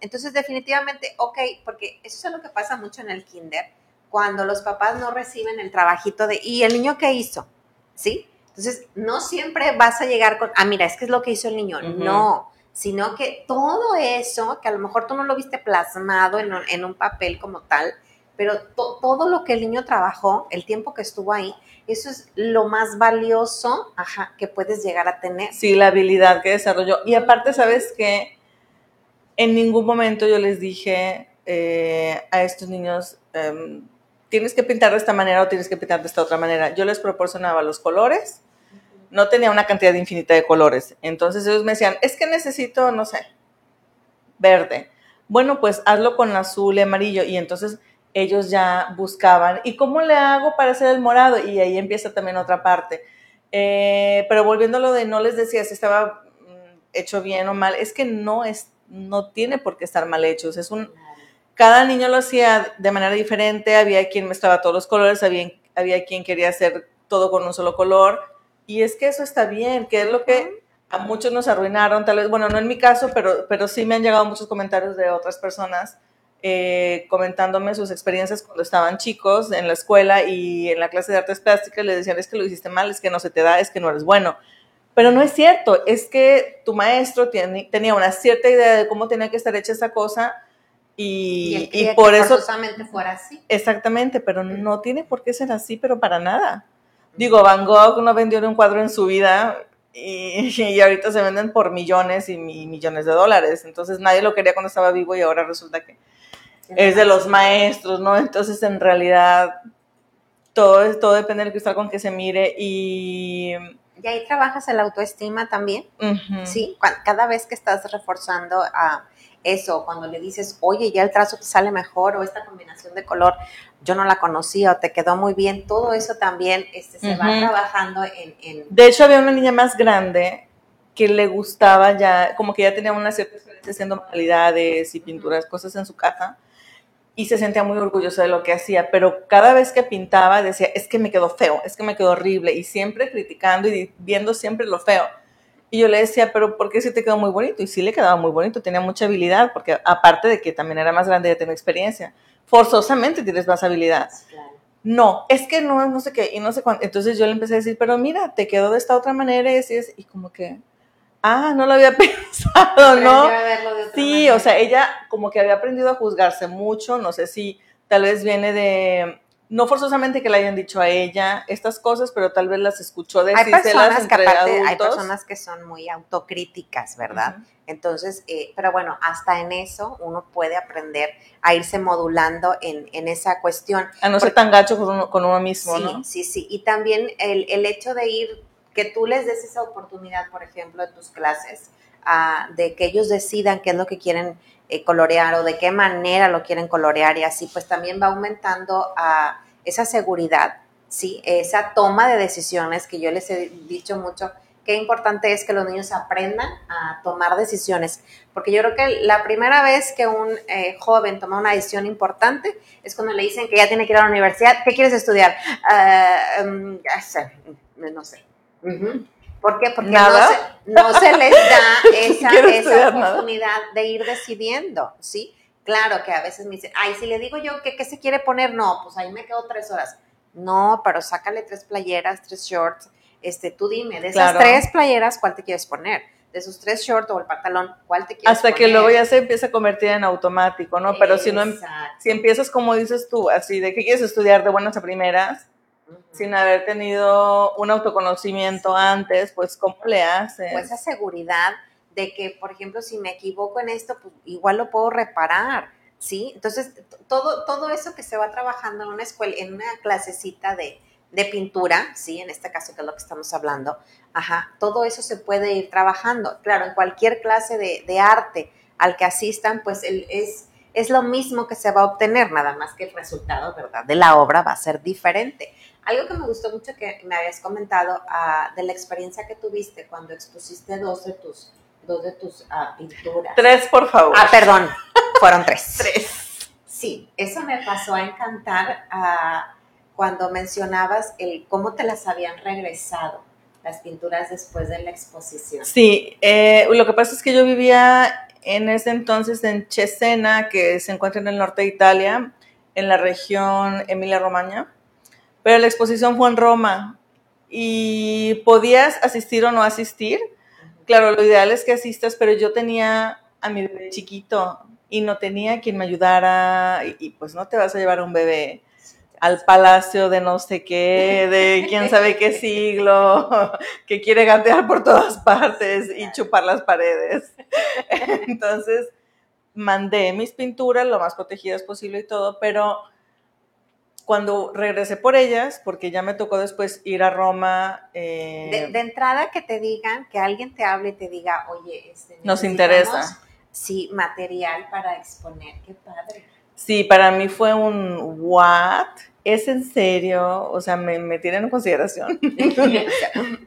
Entonces, definitivamente, ok, porque eso es lo que pasa mucho en el kinder cuando los papás no reciben el trabajito de, ¿y el niño qué hizo? ¿Sí? Entonces, no siempre vas a llegar con, ah, mira, es que es lo que hizo el niño. No, sino que todo eso, que a lo mejor tú no lo viste plasmado en un, en un papel como tal, pero todo lo que el niño trabajó, el tiempo que estuvo ahí, eso es lo más valioso ajá, que puedes llegar a tener. Sí, la habilidad que desarrolló. Y aparte, ¿sabes que En ningún momento yo les dije eh, a estos niños, em, tienes que pintar de esta manera o tienes que pintar de esta otra manera. Yo les proporcionaba los colores, no tenía una cantidad infinita de colores. Entonces ellos me decían, es que necesito, no sé, verde. Bueno, pues hazlo con azul y amarillo. Y entonces ellos ya buscaban, ¿y cómo le hago para hacer el morado? Y ahí empieza también otra parte. Eh, pero volviendo a lo de no les decía si estaba mm, hecho bien o mal, es que no es, no tiene por qué estar mal hecho. Es un, cada niño lo hacía de manera diferente, había quien mezclaba todos los colores, había, había quien quería hacer todo con un solo color, y es que eso está bien, que es lo que a muchos nos arruinaron, tal vez, bueno, no en mi caso, pero, pero sí me han llegado muchos comentarios de otras personas eh, comentándome sus experiencias cuando estaban chicos en la escuela y en la clase de artes plásticas, les decían, es que lo hiciste mal, es que no se te da, es que no eres bueno. Pero no es cierto, es que tu maestro tenía una cierta idea de cómo tenía que estar hecha esa cosa, y, y, por eso... fuera así. Exactamente, pero no tiene por qué ser así, pero para nada. Digo, Van Gogh no vendió un cuadro en su vida y, [LAUGHS] y, ahorita se venden por millones y, millones de dólares. Entonces nadie lo quería cuando estaba vivo y ahora resulta que es de los maestros, ¿no? Entonces en realidad todo, todo depende del cristal con que se mire y... Y ahí trabajas el autoestima también, ¿sí? Cada vez que estás reforzando a eso, cuando le dices, oye, ya el trazo te sale mejor o esta combinación de color yo no la conocía o te quedó muy bien, todo eso también este, se va trabajando en, De hecho, había una niña más grande que le gustaba ya, como que ya tenía una cierta experiencia haciendo manualidades y pinturas, cosas en su casa, y se sentía muy orgullosa de lo que hacía, pero cada vez que pintaba decía, es que me quedó feo, es que me quedó horrible, y siempre criticando y viendo siempre lo feo. Y yo le decía, pero ¿por qué sí te quedó muy bonito? Y sí le quedaba muy bonito, tenía mucha habilidad, porque aparte de que también era más grande y tenía experiencia, forzosamente tienes más habilidad. No, es que no, no sé qué, y no sé cuánto. Entonces yo le empecé a decir, pero mira, te quedó de esta otra manera, y, y como que, ah, no lo había [LAUGHS] pensado, ¿no? Sí, o sea, ella como que había aprendido a juzgarse mucho, no sé si tal vez viene de no forzosamente que le hayan dicho a ella estas cosas, pero tal vez las escuchó decírselas entre que adultos. Hay personas que son muy autocríticas, ¿verdad? Entonces, eh, pero bueno, hasta en eso uno puede aprender a irse modulando en, en esa cuestión. A no ser tan gacho con uno, con uno mismo, sí, ¿no? Sí, sí, y también el, el hecho de ir, que tú les des esa oportunidad, por ejemplo, en tus clases, de que ellos decidan qué es lo que quieren eh, colorear o de qué manera lo quieren colorear y así pues también va aumentando a esa seguridad, ¿sí? Esa toma de decisiones que yo les he dicho mucho, qué importante es que los niños aprendan a tomar decisiones, porque yo creo que la primera vez que un eh, joven toma una decisión importante es cuando le dicen que ya tiene que ir a la universidad, ¿qué quieres estudiar? Uh, um, no sé. ¿Por qué? Porque no se, les da [LAUGHS] esa, oportunidad de ir decidiendo, ¿sí? Claro que a veces me dicen, ay, si le digo yo que qué se quiere poner, no, pues ahí me quedo tres horas. No, pero sácale tres playeras, tres shorts. Este, tú dime, de esas tres playeras, ¿cuál te quieres poner? De esos tres shorts o el pantalón, ¿cuál te quieres Hasta que luego ya se empieza a convertir en automático, ¿no? Pero si no, em, si empiezas como dices tú, así de que quieres estudiar de buenas a primeras, sin haber tenido un autoconocimiento antes, pues ¿cómo le haces? Pues esa seguridad de que, por ejemplo, si me equivoco en esto, pues igual lo puedo reparar, ¿sí? Entonces, todo, todo eso que se va trabajando en una escuela, en una clasecita de, pintura, ¿sí? En este caso que es lo que estamos hablando, ajá, todo eso se puede ir trabajando. Claro, en cualquier clase de, arte al que asistan, pues es, es lo mismo que se va a obtener, nada más que el resultado, ¿verdad? De la obra va a ser diferente. Algo que me gustó mucho que me habías comentado ah, de la experiencia que tuviste cuando expusiste dos de tus, dos de tus ah, pinturas. Tres, por favor. Ah, perdón, fueron tres. [LAUGHS] tres. Sí, eso me pasó a encantar ah, cuando mencionabas el cómo te las habían regresado las pinturas después de la exposición. Sí, eh, lo que pasa es que yo vivía en ese entonces en Cesena, que se encuentra en el norte de Italia, en la región Emilia-Romagna pero la exposición fue en Roma y podías asistir o no asistir. Claro, lo ideal es que asistas, pero yo tenía a mi bebé chiquito y no tenía quien me ayudara y, pues no te vas a llevar a un bebé al palacio de no sé qué, de quién sabe qué siglo, [LAUGHS] que quiere gatear por todas partes y chupar las paredes. [LAUGHS] Entonces, mandé mis pinturas lo más protegidas posible y todo, pero cuando regresé por ellas, porque ya me tocó después ir a Roma. Eh, de, entrada que te digan, que alguien te hable y te diga, oye, este, nos interesa. Sí, material para exponer, qué padre. Sí, para mí fue un what, es en serio, o sea, me, me tienen en consideración. [LAUGHS] [LAUGHS] de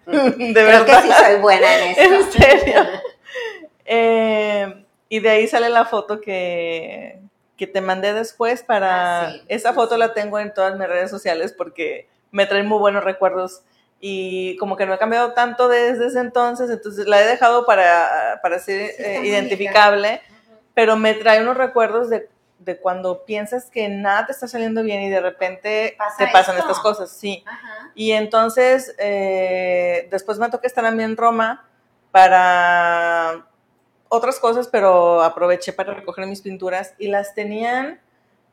Creo que sí soy buena en [LAUGHS] esto. En serio. Eh, y de ahí sale la foto que, que te mandé después para... Ah, esa foto la tengo en todas mis redes sociales porque me trae muy buenos recuerdos y como que no he cambiado tanto desde ese entonces, entonces la he dejado para, para ser eh, identificable, pero me trae unos recuerdos de, de, cuando piensas que nada te está saliendo bien y de repente te pasan estas cosas, sí. Y entonces eh, después me toca estar a mí en Roma para otras cosas, pero aproveché para recoger mis pinturas y las tenían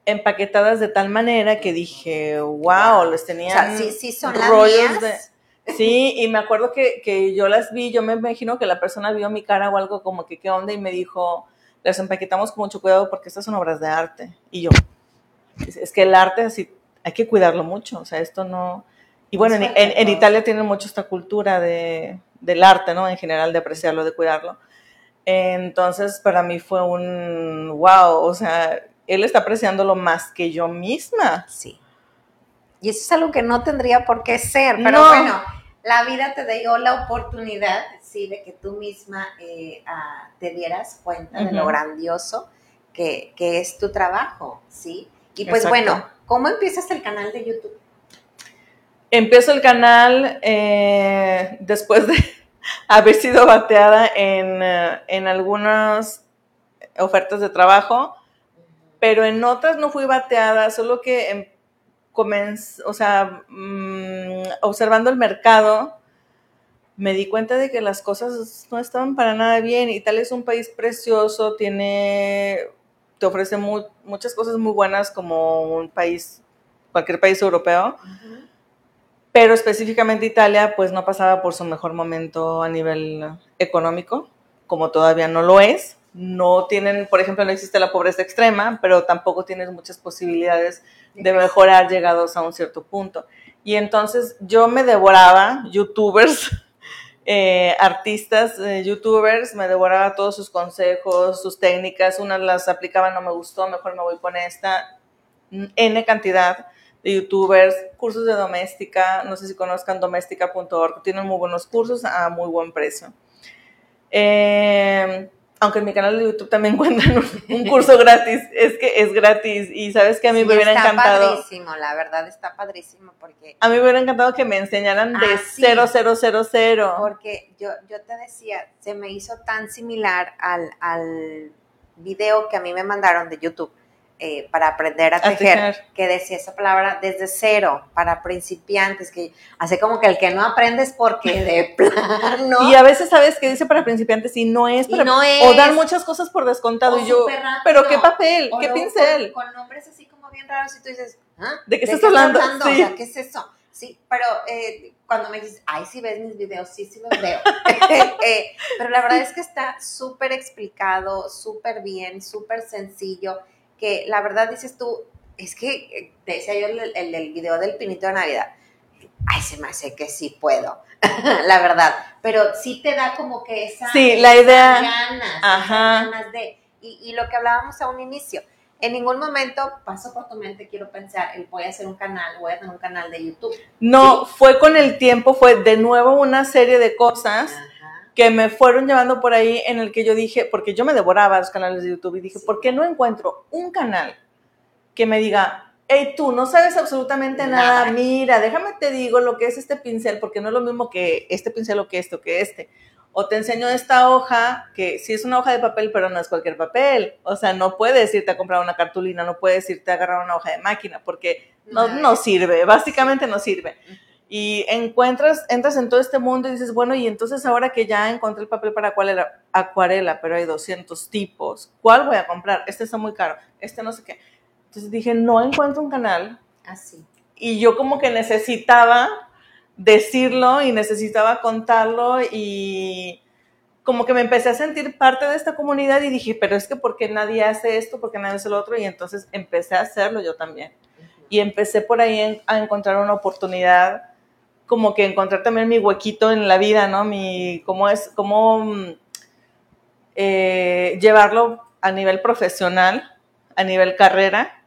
empaquetadas de tal manera que dije, wow, les tenían sí, sí son rollos de... Sí, y me acuerdo que, que, yo las vi, yo me imagino que la persona vio mi cara o algo como que qué onda y me dijo, las empaquetamos con mucho cuidado porque estas son obras de arte. Y yo, es, que el arte así, hay que cuidarlo mucho, o sea, esto no... Y bueno, en, en, Italia tienen mucho esta cultura de, del arte, ¿no? En general, de apreciarlo, de cuidarlo. Entonces, para mí fue un wow, o sea, él está apreciándolo más que yo misma. Sí. Y eso es algo que no tendría por qué ser, pero bueno, la vida te dio la oportunidad, sí, de que tú misma eh, ah, te dieras cuenta de lo grandioso que, es tu trabajo, ¿sí? Y pues bueno, ¿cómo empiezas el canal de YouTube? Empiezo el canal eh, después de haber sido bateada en, eh, en algunas ofertas de trabajo, pero en otras no fui bateada, solo que en, o sea, mm, observando el mercado, me di cuenta de que las cosas no estaban para nada bien. Italia es un país precioso, tiene, te ofrece muchas cosas muy buenas como un país, cualquier país europeo pero específicamente Italia pues no pasaba por su mejor momento a nivel económico, como todavía no lo es. No tienen, por ejemplo, no existe la pobreza extrema, pero tampoco tienes muchas posibilidades de mejorar llegados a un cierto punto. Y entonces yo me devoraba youtubers [LAUGHS] eh, artistas, eh, youtubers, me devoraba todos sus consejos, sus técnicas, unas las aplicaba, no me gustó, mejor me voy con esta, N cantidad de youtubers, cursos de doméstica, no sé si conozcan doméstica.org, tienen muy buenos cursos a muy buen precio. Eh, aunque en mi canal de YouTube también [LAUGHS] encuentran un, curso gratis, es que es gratis y sabes que a mí me hubiera encantado. Está padrísimo, la verdad está padrísimo porque... A mí me hubiera encantado que me enseñaran de ah, cero, cero, cero, cero. Porque yo, yo te decía, se me hizo tan similar al, al video que a mí me mandaron de YouTube eh, para aprender a tejer, que decía esa palabra desde cero, para principiantes, que hace como que el que no aprendes porque de [LAUGHS] plano. Y a veces sabes que dice para principiantes y no es para. no O dar muchas cosas por descontado. y yo, pero qué papel, qué pincel. Con, nombres así como bien raros y tú dices, ¿ah? ¿de qué estás hablando? O sea, ¿qué es eso? Sí, pero eh, cuando me dices, ay, si ves mis videos, sí, sí los veo. [LAUGHS] [LAUGHS] Eh, pero la verdad es que está súper explicado, súper bien, súper sencillo que la verdad dices tú, es que, eh, te decía yo el, el, video del pinito de Navidad, ay, se me hace que sí puedo, [LAUGHS] la verdad, pero sí te da como que esa, sí, la idea, ganas, Ajá. de, y, y, lo que hablábamos a un inicio, en ningún momento pasó por tu mente, quiero pensar, voy a hacer un canal, voy a tener un canal de YouTube. No, fue con el tiempo, fue de nuevo una serie de cosas que me fueron llevando por ahí en el que yo dije, porque yo me devoraba los canales de YouTube y dije, ¿por qué no encuentro un canal que me diga, hey tú, no sabes absolutamente nada, mira, déjame te digo lo que es este pincel, porque no es lo mismo que este pincel o que este o que este. O te enseño esta hoja, que sí es una hoja de papel, pero no es cualquier papel. O sea, no puedes irte a comprar una cartulina, no puedes irte a agarrar una hoja de máquina, porque no, no sirve, básicamente no sirve y encuentras, entras en todo este mundo y dices, bueno, y entonces ahora que ya encontré el papel para acuarela, acuarela, pero hay 200 tipos, ¿cuál voy a comprar? Este está muy caro, este no sé qué. Entonces dije, no encuentro un canal. Así. Y yo como que necesitaba decirlo y necesitaba contarlo y como que me empecé a sentir parte de esta comunidad y dije, pero es que ¿por qué nadie hace esto? ¿Por qué nadie hace lo otro? Y entonces empecé a hacerlo yo también. Y empecé por ahí a encontrar una oportunidad como que encontrar también mi huequito en la vida, ¿no? Mi, cómo es, cómo mm, eh, llevarlo a nivel profesional, a nivel carrera.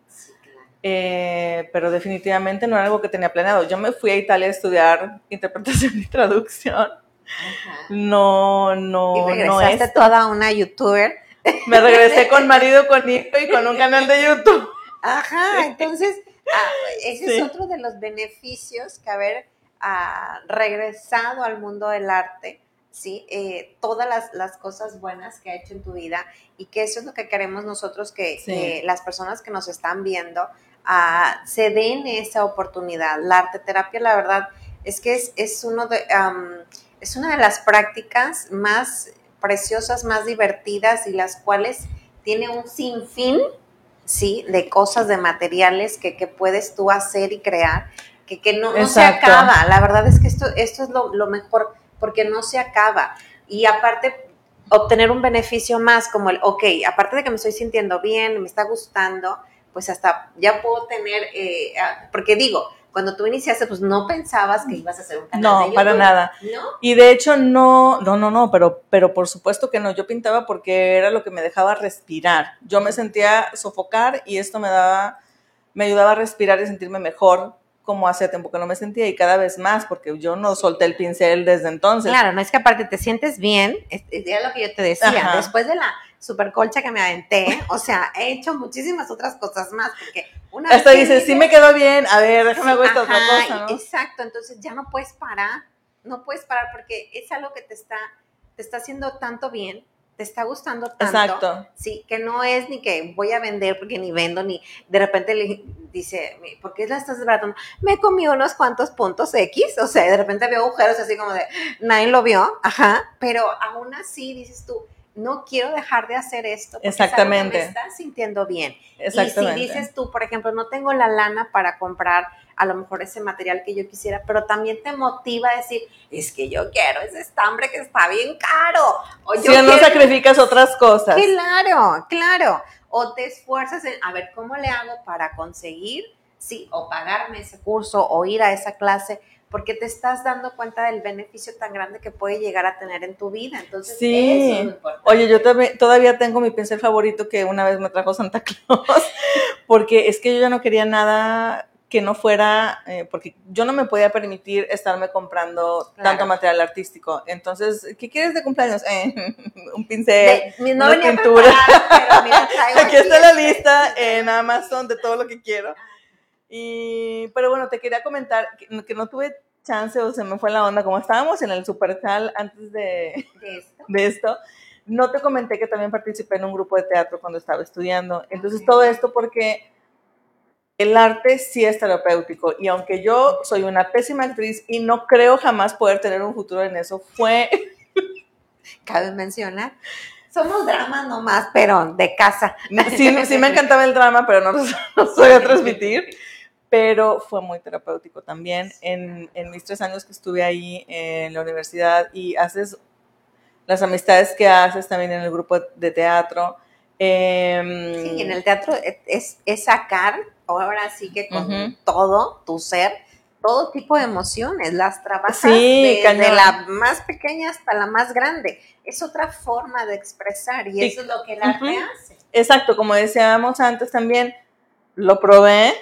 Eh, pero definitivamente no era algo que tenía planeado. Yo me fui a Italia a estudiar interpretación y traducción. No, no, y regresaste toda una youtuber. Me regresé con [LAUGHS] marido, con hijo y con un canal de YouTube. Ajá, entonces, ah, ese es otro de los beneficios que haber regresado al mundo del arte, ¿sí? Eh, todas las, cosas buenas que ha hecho en tu vida y que eso es lo que queremos nosotros, que, las personas que nos están viendo ah, se den esa oportunidad. La arte terapia, la verdad, es que es, uno de, es una de las prácticas más preciosas, más divertidas y las cuales tiene un sinfín, ¿sí? De cosas, de materiales que, que puedes tú hacer y crear que, no, se acaba. La verdad es que esto, esto es lo, mejor, porque no se acaba. Y aparte, obtener un beneficio más como el, ok, aparte de que me estoy sintiendo bien, me está gustando, pues hasta ya puedo tener, eh, ah, porque digo, cuando tú iniciaste, pues no pensabas que ibas a hacer un canal no, de para nada. ¿No? Y de hecho no, no, no, no, pero, pero por supuesto que no. Yo pintaba porque era lo que me dejaba respirar. Yo me sentía sofocar y esto me daba, me ayudaba a respirar y sentirme mejor como hace tiempo que no me sentía y cada vez más, porque yo no solté el pincel desde entonces. Claro, no es que aparte te sientes bien, es, lo que yo te decía, después de la super colcha que me aventé, o sea, he hecho muchísimas otras cosas más, porque una Hasta dices, sí me quedó bien, a ver, déjame sí, esta otra cosa, Exacto, entonces ya no puedes parar, no puedes parar porque es algo que te está, te está haciendo tanto bien te está gustando tanto, Exacto. sí, que no es ni que voy a vender porque ni vendo, ni de repente le dice, ¿por qué la estás desbaratando? Me comí unos cuantos puntos X, o sea, de repente veo agujeros así como de, nadie lo vio, ajá, pero aún así dices tú, no quiero dejar de hacer esto. Porque Exactamente. me estás sintiendo bien. Exactamente. Y si dices tú, por ejemplo, no tengo la lana para comprar a lo mejor ese material que yo quisiera, pero también te motiva a decir, es que yo quiero ese estambre que está bien caro. O si no sacrificas otras cosas. Claro, claro. O te esfuerzas en, a ver, ¿cómo le hago para conseguir, sí, o pagarme ese curso o ir a esa clase? Porque te estás dando cuenta del beneficio tan grande que puede llegar a tener en tu vida. Entonces, sí. eso es Oye, yo todavía tengo mi pincel favorito que una vez me trajo Santa [LAUGHS] Claus, porque es que yo ya no quería nada que no fuera, eh, porque yo no me podía permitir estarme comprando tanto material artístico. Entonces, ¿qué quieres de cumpleaños? Eh, [LAUGHS] un pincel, no una pintura. Pero mira, [LAUGHS] aquí está la lista en Amazon de todo lo que quiero. Y, pero bueno, te quería comentar que, no tuve chance o se me fue la onda, como estábamos en el Supertal antes de, de, esto? no te comenté que también participé en un grupo de teatro cuando estaba estudiando. Entonces, todo esto porque el arte sí es terapéutico y aunque yo soy una pésima actriz y no creo jamás poder tener un futuro en eso, fue... [LAUGHS] Cabe mencionar, somos dramas nomás, pero de casa. Sí, sí me encantaba el drama, pero no lo soy a [LAUGHS] transmitir. Pero fue muy terapéutico también en, en mis tres años que estuve ahí en la universidad y haces las amistades que haces también en el grupo de teatro. Em, sí, en el teatro es, es sacar ahora sí que con todo tu ser, todo tipo de emociones, las trabajas de, la más pequeña hasta la más grande. Es otra forma de expresar y, eso es lo que el arte hace. Exacto, como decíamos antes también, lo probé,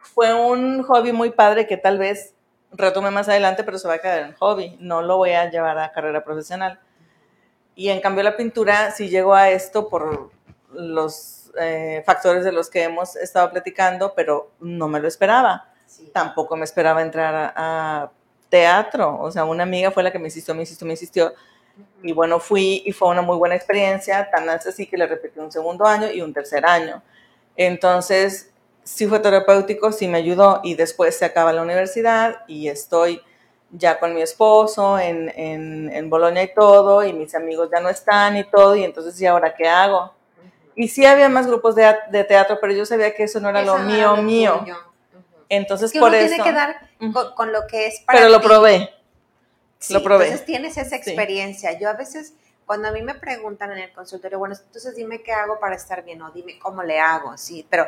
fue un hobby muy padre que tal vez retome más adelante, pero se va a quedar en hobby, no lo voy a llevar a carrera profesional. Y en cambio la pintura sí llegó a esto por los eh, factores de los que hemos estado platicando, pero no me lo esperaba. Tampoco me esperaba entrar a, teatro. O sea, una amiga fue la que me insistió, me insistió, me insistió. Y bueno, fui y fue una muy buena experiencia, tan así que le repetí un segundo año y un tercer año. Entonces, sí fue terapéutico, sí me ayudó y después se acaba la universidad y estoy ya con mi esposo en, en, en Bolonia y todo, y mis amigos ya no están y todo, y entonces, ¿y ahora qué hago? Y sí había más grupos de, de teatro, pero yo sabía que eso no era lo mío, mío. Entonces, por eso. tiene que dar con, lo que es para Pero lo probé. lo probé. Entonces tienes esa experiencia. Yo a veces, cuando a mí me preguntan en el consultorio, bueno, entonces dime qué hago para estar bien o dime cómo le hago, sí, pero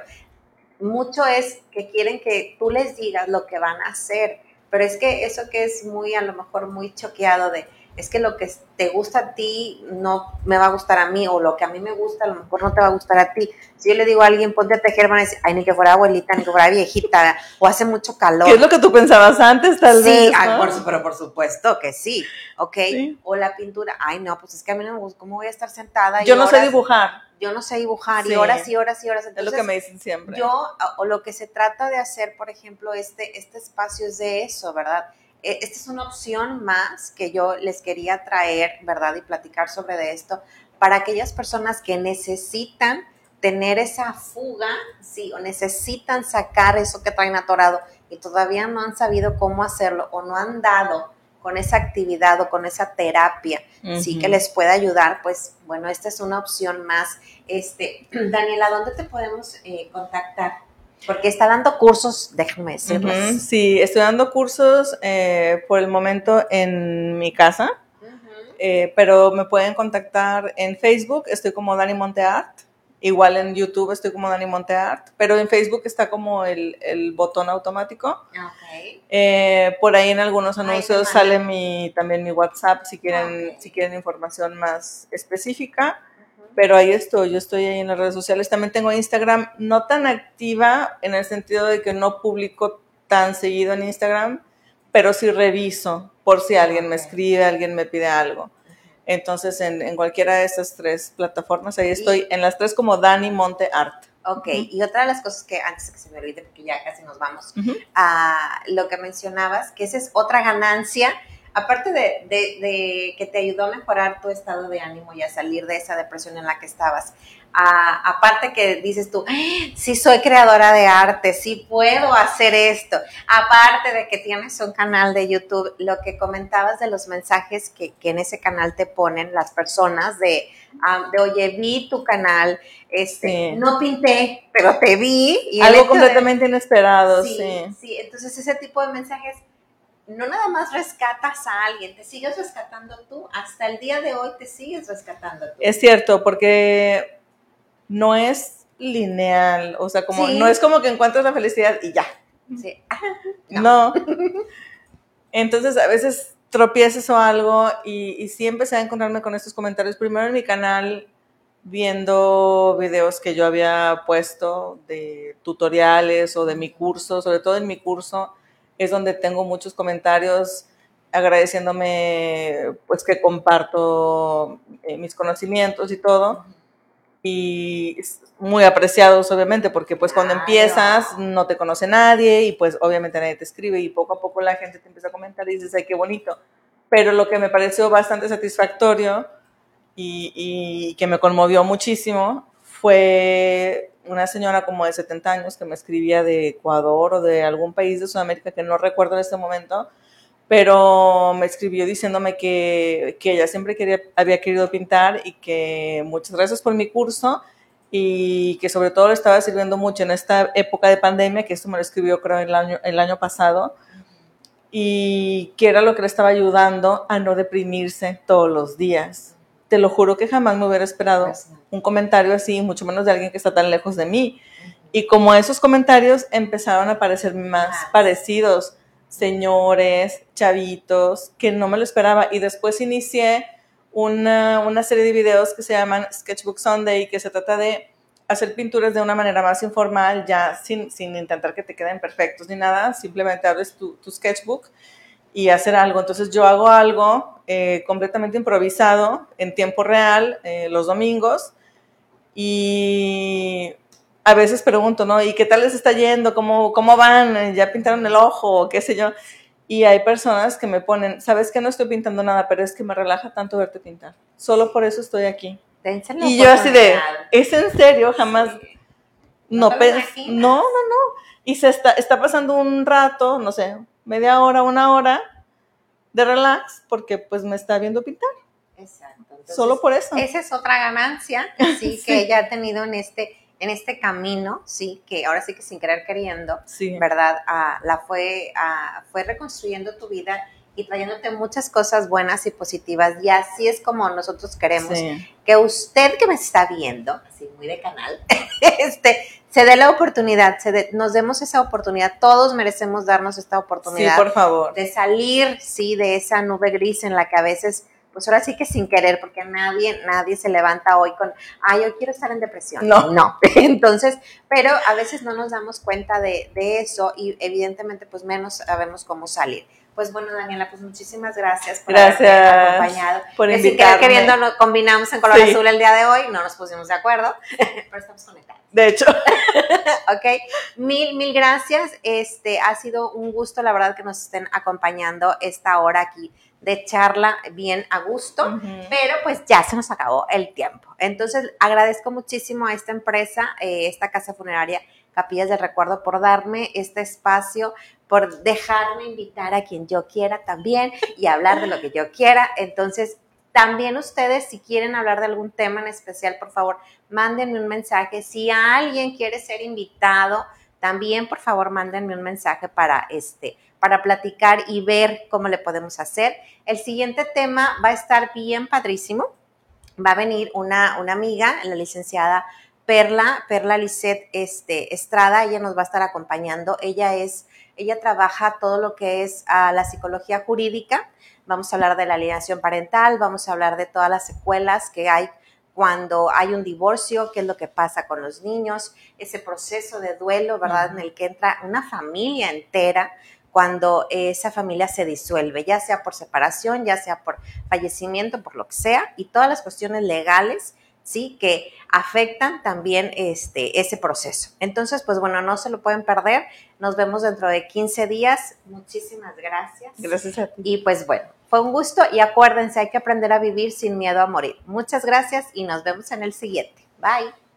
mucho es que quieren que tú les digas lo que van a hacer. Pero es que eso que es muy, a lo mejor, muy choqueado de es que lo que te gusta a ti no me va a gustar a mí, o lo que a mí me gusta a lo mejor no te va a gustar a ti. Si yo le digo a alguien, ponte a tejer, van a decir, ay, ni que fuera abuelita, ni que fuera viejita, o hace mucho calor. ¿Qué es lo que tú pensabas antes, tal vez? Sí, pero por supuesto que sí, ¿ok? O la pintura, ay, no, pues es que a mí no me gusta, ¿cómo voy a estar sentada? Yo no sé dibujar. Yo no sé dibujar, y horas y horas y horas. es lo que me dicen siempre. Yo, o lo que se trata de hacer, por ejemplo, este, este espacio es de eso, ¿verdad? E, esta es una opción más que yo les quería traer, ¿verdad? Y platicar sobre de esto para aquellas personas que necesitan tener esa fuga, sí, o necesitan sacar eso que traen atorado y todavía no han sabido cómo hacerlo o no han dado con esa actividad o con esa terapia, sí que les puede ayudar, pues bueno, esta es una opción más. Este, [CLEARS THROAT] Daniela, ¿dónde te podemos eh, contactar? Porque está dando cursos, déjame decirlo. sí, estoy dando cursos eh, por el momento en mi casa, eh, pero me pueden contactar en Facebook, estoy como Dani Monteart. Igual en YouTube estoy como Dani Monteart, pero en Facebook está como el, el botón automático. Okay. Eh, por ahí en algunos anuncios sale mi, también mi WhatsApp si quieren, si quieren información más específica pero ahí estoy, yo estoy ahí en las redes sociales. También tengo Instagram, no tan activa en el sentido de que no publico tan seguido en Instagram, pero sí reviso por si alguien me escribe, alguien me pide algo. Entonces, en, cualquiera de estas tres plataformas, ahí estoy, en las tres como Dani Monte Art. Ok, y otra de las cosas que antes de que se me olvide, porque ya casi nos vamos, a lo que mencionabas, que esa es otra ganancia aparte de, que te ayudó a mejorar tu estado de ánimo y a salir de esa depresión en la que estabas, aparte que dices tú, sí soy creadora de arte, sí puedo hacer esto, aparte de que tienes un canal de YouTube, lo que comentabas de los mensajes que, en ese canal te ponen las personas de, de oye, vi tu canal, este, no pinté, pero te vi. Y Algo completamente inesperado, sí. Sí, entonces ese tipo de mensajes no nada más rescatas a alguien, te sigues rescatando tú, hasta el día de hoy te sigues rescatando tú. Es cierto, porque no es lineal, o sea, como no es como que encuentras la felicidad y ya. Sí. no. Entonces, a veces tropiezas o algo y, y sí empecé a encontrarme con estos comentarios. Primero en mi canal, viendo videos que yo había puesto de tutoriales o de mi curso, sobre todo en mi curso, es donde tengo muchos comentarios agradeciéndome pues que comparto eh, mis conocimientos y todo y muy apreciados obviamente porque pues cuando empiezas no te conoce nadie y pues obviamente nadie te escribe y poco a poco la gente te empieza a comentar y dices ay qué bonito pero lo que me pareció bastante satisfactorio y, y que me conmovió muchísimo fue una señora como de 70 años que me escribía de Ecuador o de algún país de Sudamérica que no recuerdo en este momento pero me escribió diciéndome que, que ella siempre quería, había querido pintar y que muchas gracias por mi curso y que sobre todo le estaba sirviendo mucho en esta época de pandemia, que esto me lo escribió creo el año, el año pasado, y que era lo que le estaba ayudando a no deprimirse todos los días. Te lo juro que jamás me hubiera esperado un comentario así, mucho menos de alguien que está tan lejos de mí. Y como esos comentarios empezaron a parecer más parecidos, señores, chavitos, que no me lo esperaba. Y después inicié una, una, serie de videos que se llaman Sketchbook Sunday, que se trata de hacer pinturas de una manera más informal, ya sin, sin intentar que te queden perfectos ni nada, simplemente abres tu, tu sketchbook y hacer algo. Entonces yo hago algo eh, completamente improvisado en tiempo real eh, los domingos y a veces pregunto, ¿no? ¿Y qué tal les está yendo? ¿Cómo, cómo van? ¿Ya pintaron el ojo? ¿Qué sé yo? Y hay personas que me ponen, sabes que no estoy pintando nada, pero es que me relaja tanto verte pintar. Solo por eso estoy aquí. y yo así de, ¿es en serio? Jamás... No, no, no, no, Y se está, está pasando un rato, no sé, media hora, una hora de relax, porque pues me está viendo pintar. Exacto. Solo por eso. Esa es otra ganancia, [LAUGHS] sí, que ella ha tenido en este en este camino, sí, que ahora sí que sin querer queriendo, ¿verdad? Ah, la fue, ah, fue reconstruyendo tu vida y trayéndote muchas cosas buenas y positivas. Y así es como nosotros queremos que usted que me está viendo, así muy de canal, [LAUGHS] este, se dé la oportunidad, se nos demos esa oportunidad. Todos merecemos darnos esta oportunidad. por favor. De salir, sí, de esa nube gris en la que a veces pues ahora sí que sin querer, porque nadie, nadie se levanta hoy con, ay, yo quiero estar en depresión. No. No. [LAUGHS] Entonces, pero a veces no nos damos cuenta de, eso y evidentemente pues menos sabemos cómo salir. Pues bueno, Daniela, pues muchísimas gracias por gracias acompañado. Por invitarme. que viendo combinamos en color azul el día de hoy, no nos pusimos de acuerdo, [LAUGHS] pero estamos conectados. De hecho. [LAUGHS] ok, mil, mil gracias. Este, ha sido un gusto, la verdad, que nos estén acompañando esta hora aquí de charla bien a gusto, pero pues ya se nos acabó el tiempo. Entonces agradezco muchísimo a esta empresa, eh, esta casa funeraria Capillas del Recuerdo, por darme este espacio, por dejarme invitar a quien yo quiera también y hablar de lo que yo quiera. Entonces, también ustedes, si quieren hablar de algún tema en especial, por favor, mándenme un mensaje. Si alguien quiere ser invitado, también, por favor, mándenme un mensaje para este para platicar y ver cómo le podemos hacer. El siguiente tema va a estar bien padrísimo. Va a venir una, una amiga, la licenciada Perla, Perla Lisset este, Estrada, ella nos va a estar acompañando. Ella es, ella trabaja todo lo que es ah, la psicología jurídica. Vamos a hablar de la alienación parental, vamos a hablar de todas las secuelas que hay cuando hay un divorcio, qué es lo que pasa con los niños, ese proceso de duelo, ¿verdad? En el que entra una familia entera cuando esa familia se disuelve, ya sea por separación, ya sea por fallecimiento, por lo que sea, y todas las cuestiones legales, ¿sí? Que afectan también este, ese proceso. Entonces, pues bueno, no se lo pueden perder. Nos vemos dentro de 15 días. Muchísimas gracias. Gracias a ti. Y pues bueno, fue un gusto y acuérdense, hay que aprender a vivir sin miedo a morir. Muchas gracias y nos vemos en el siguiente. Bye.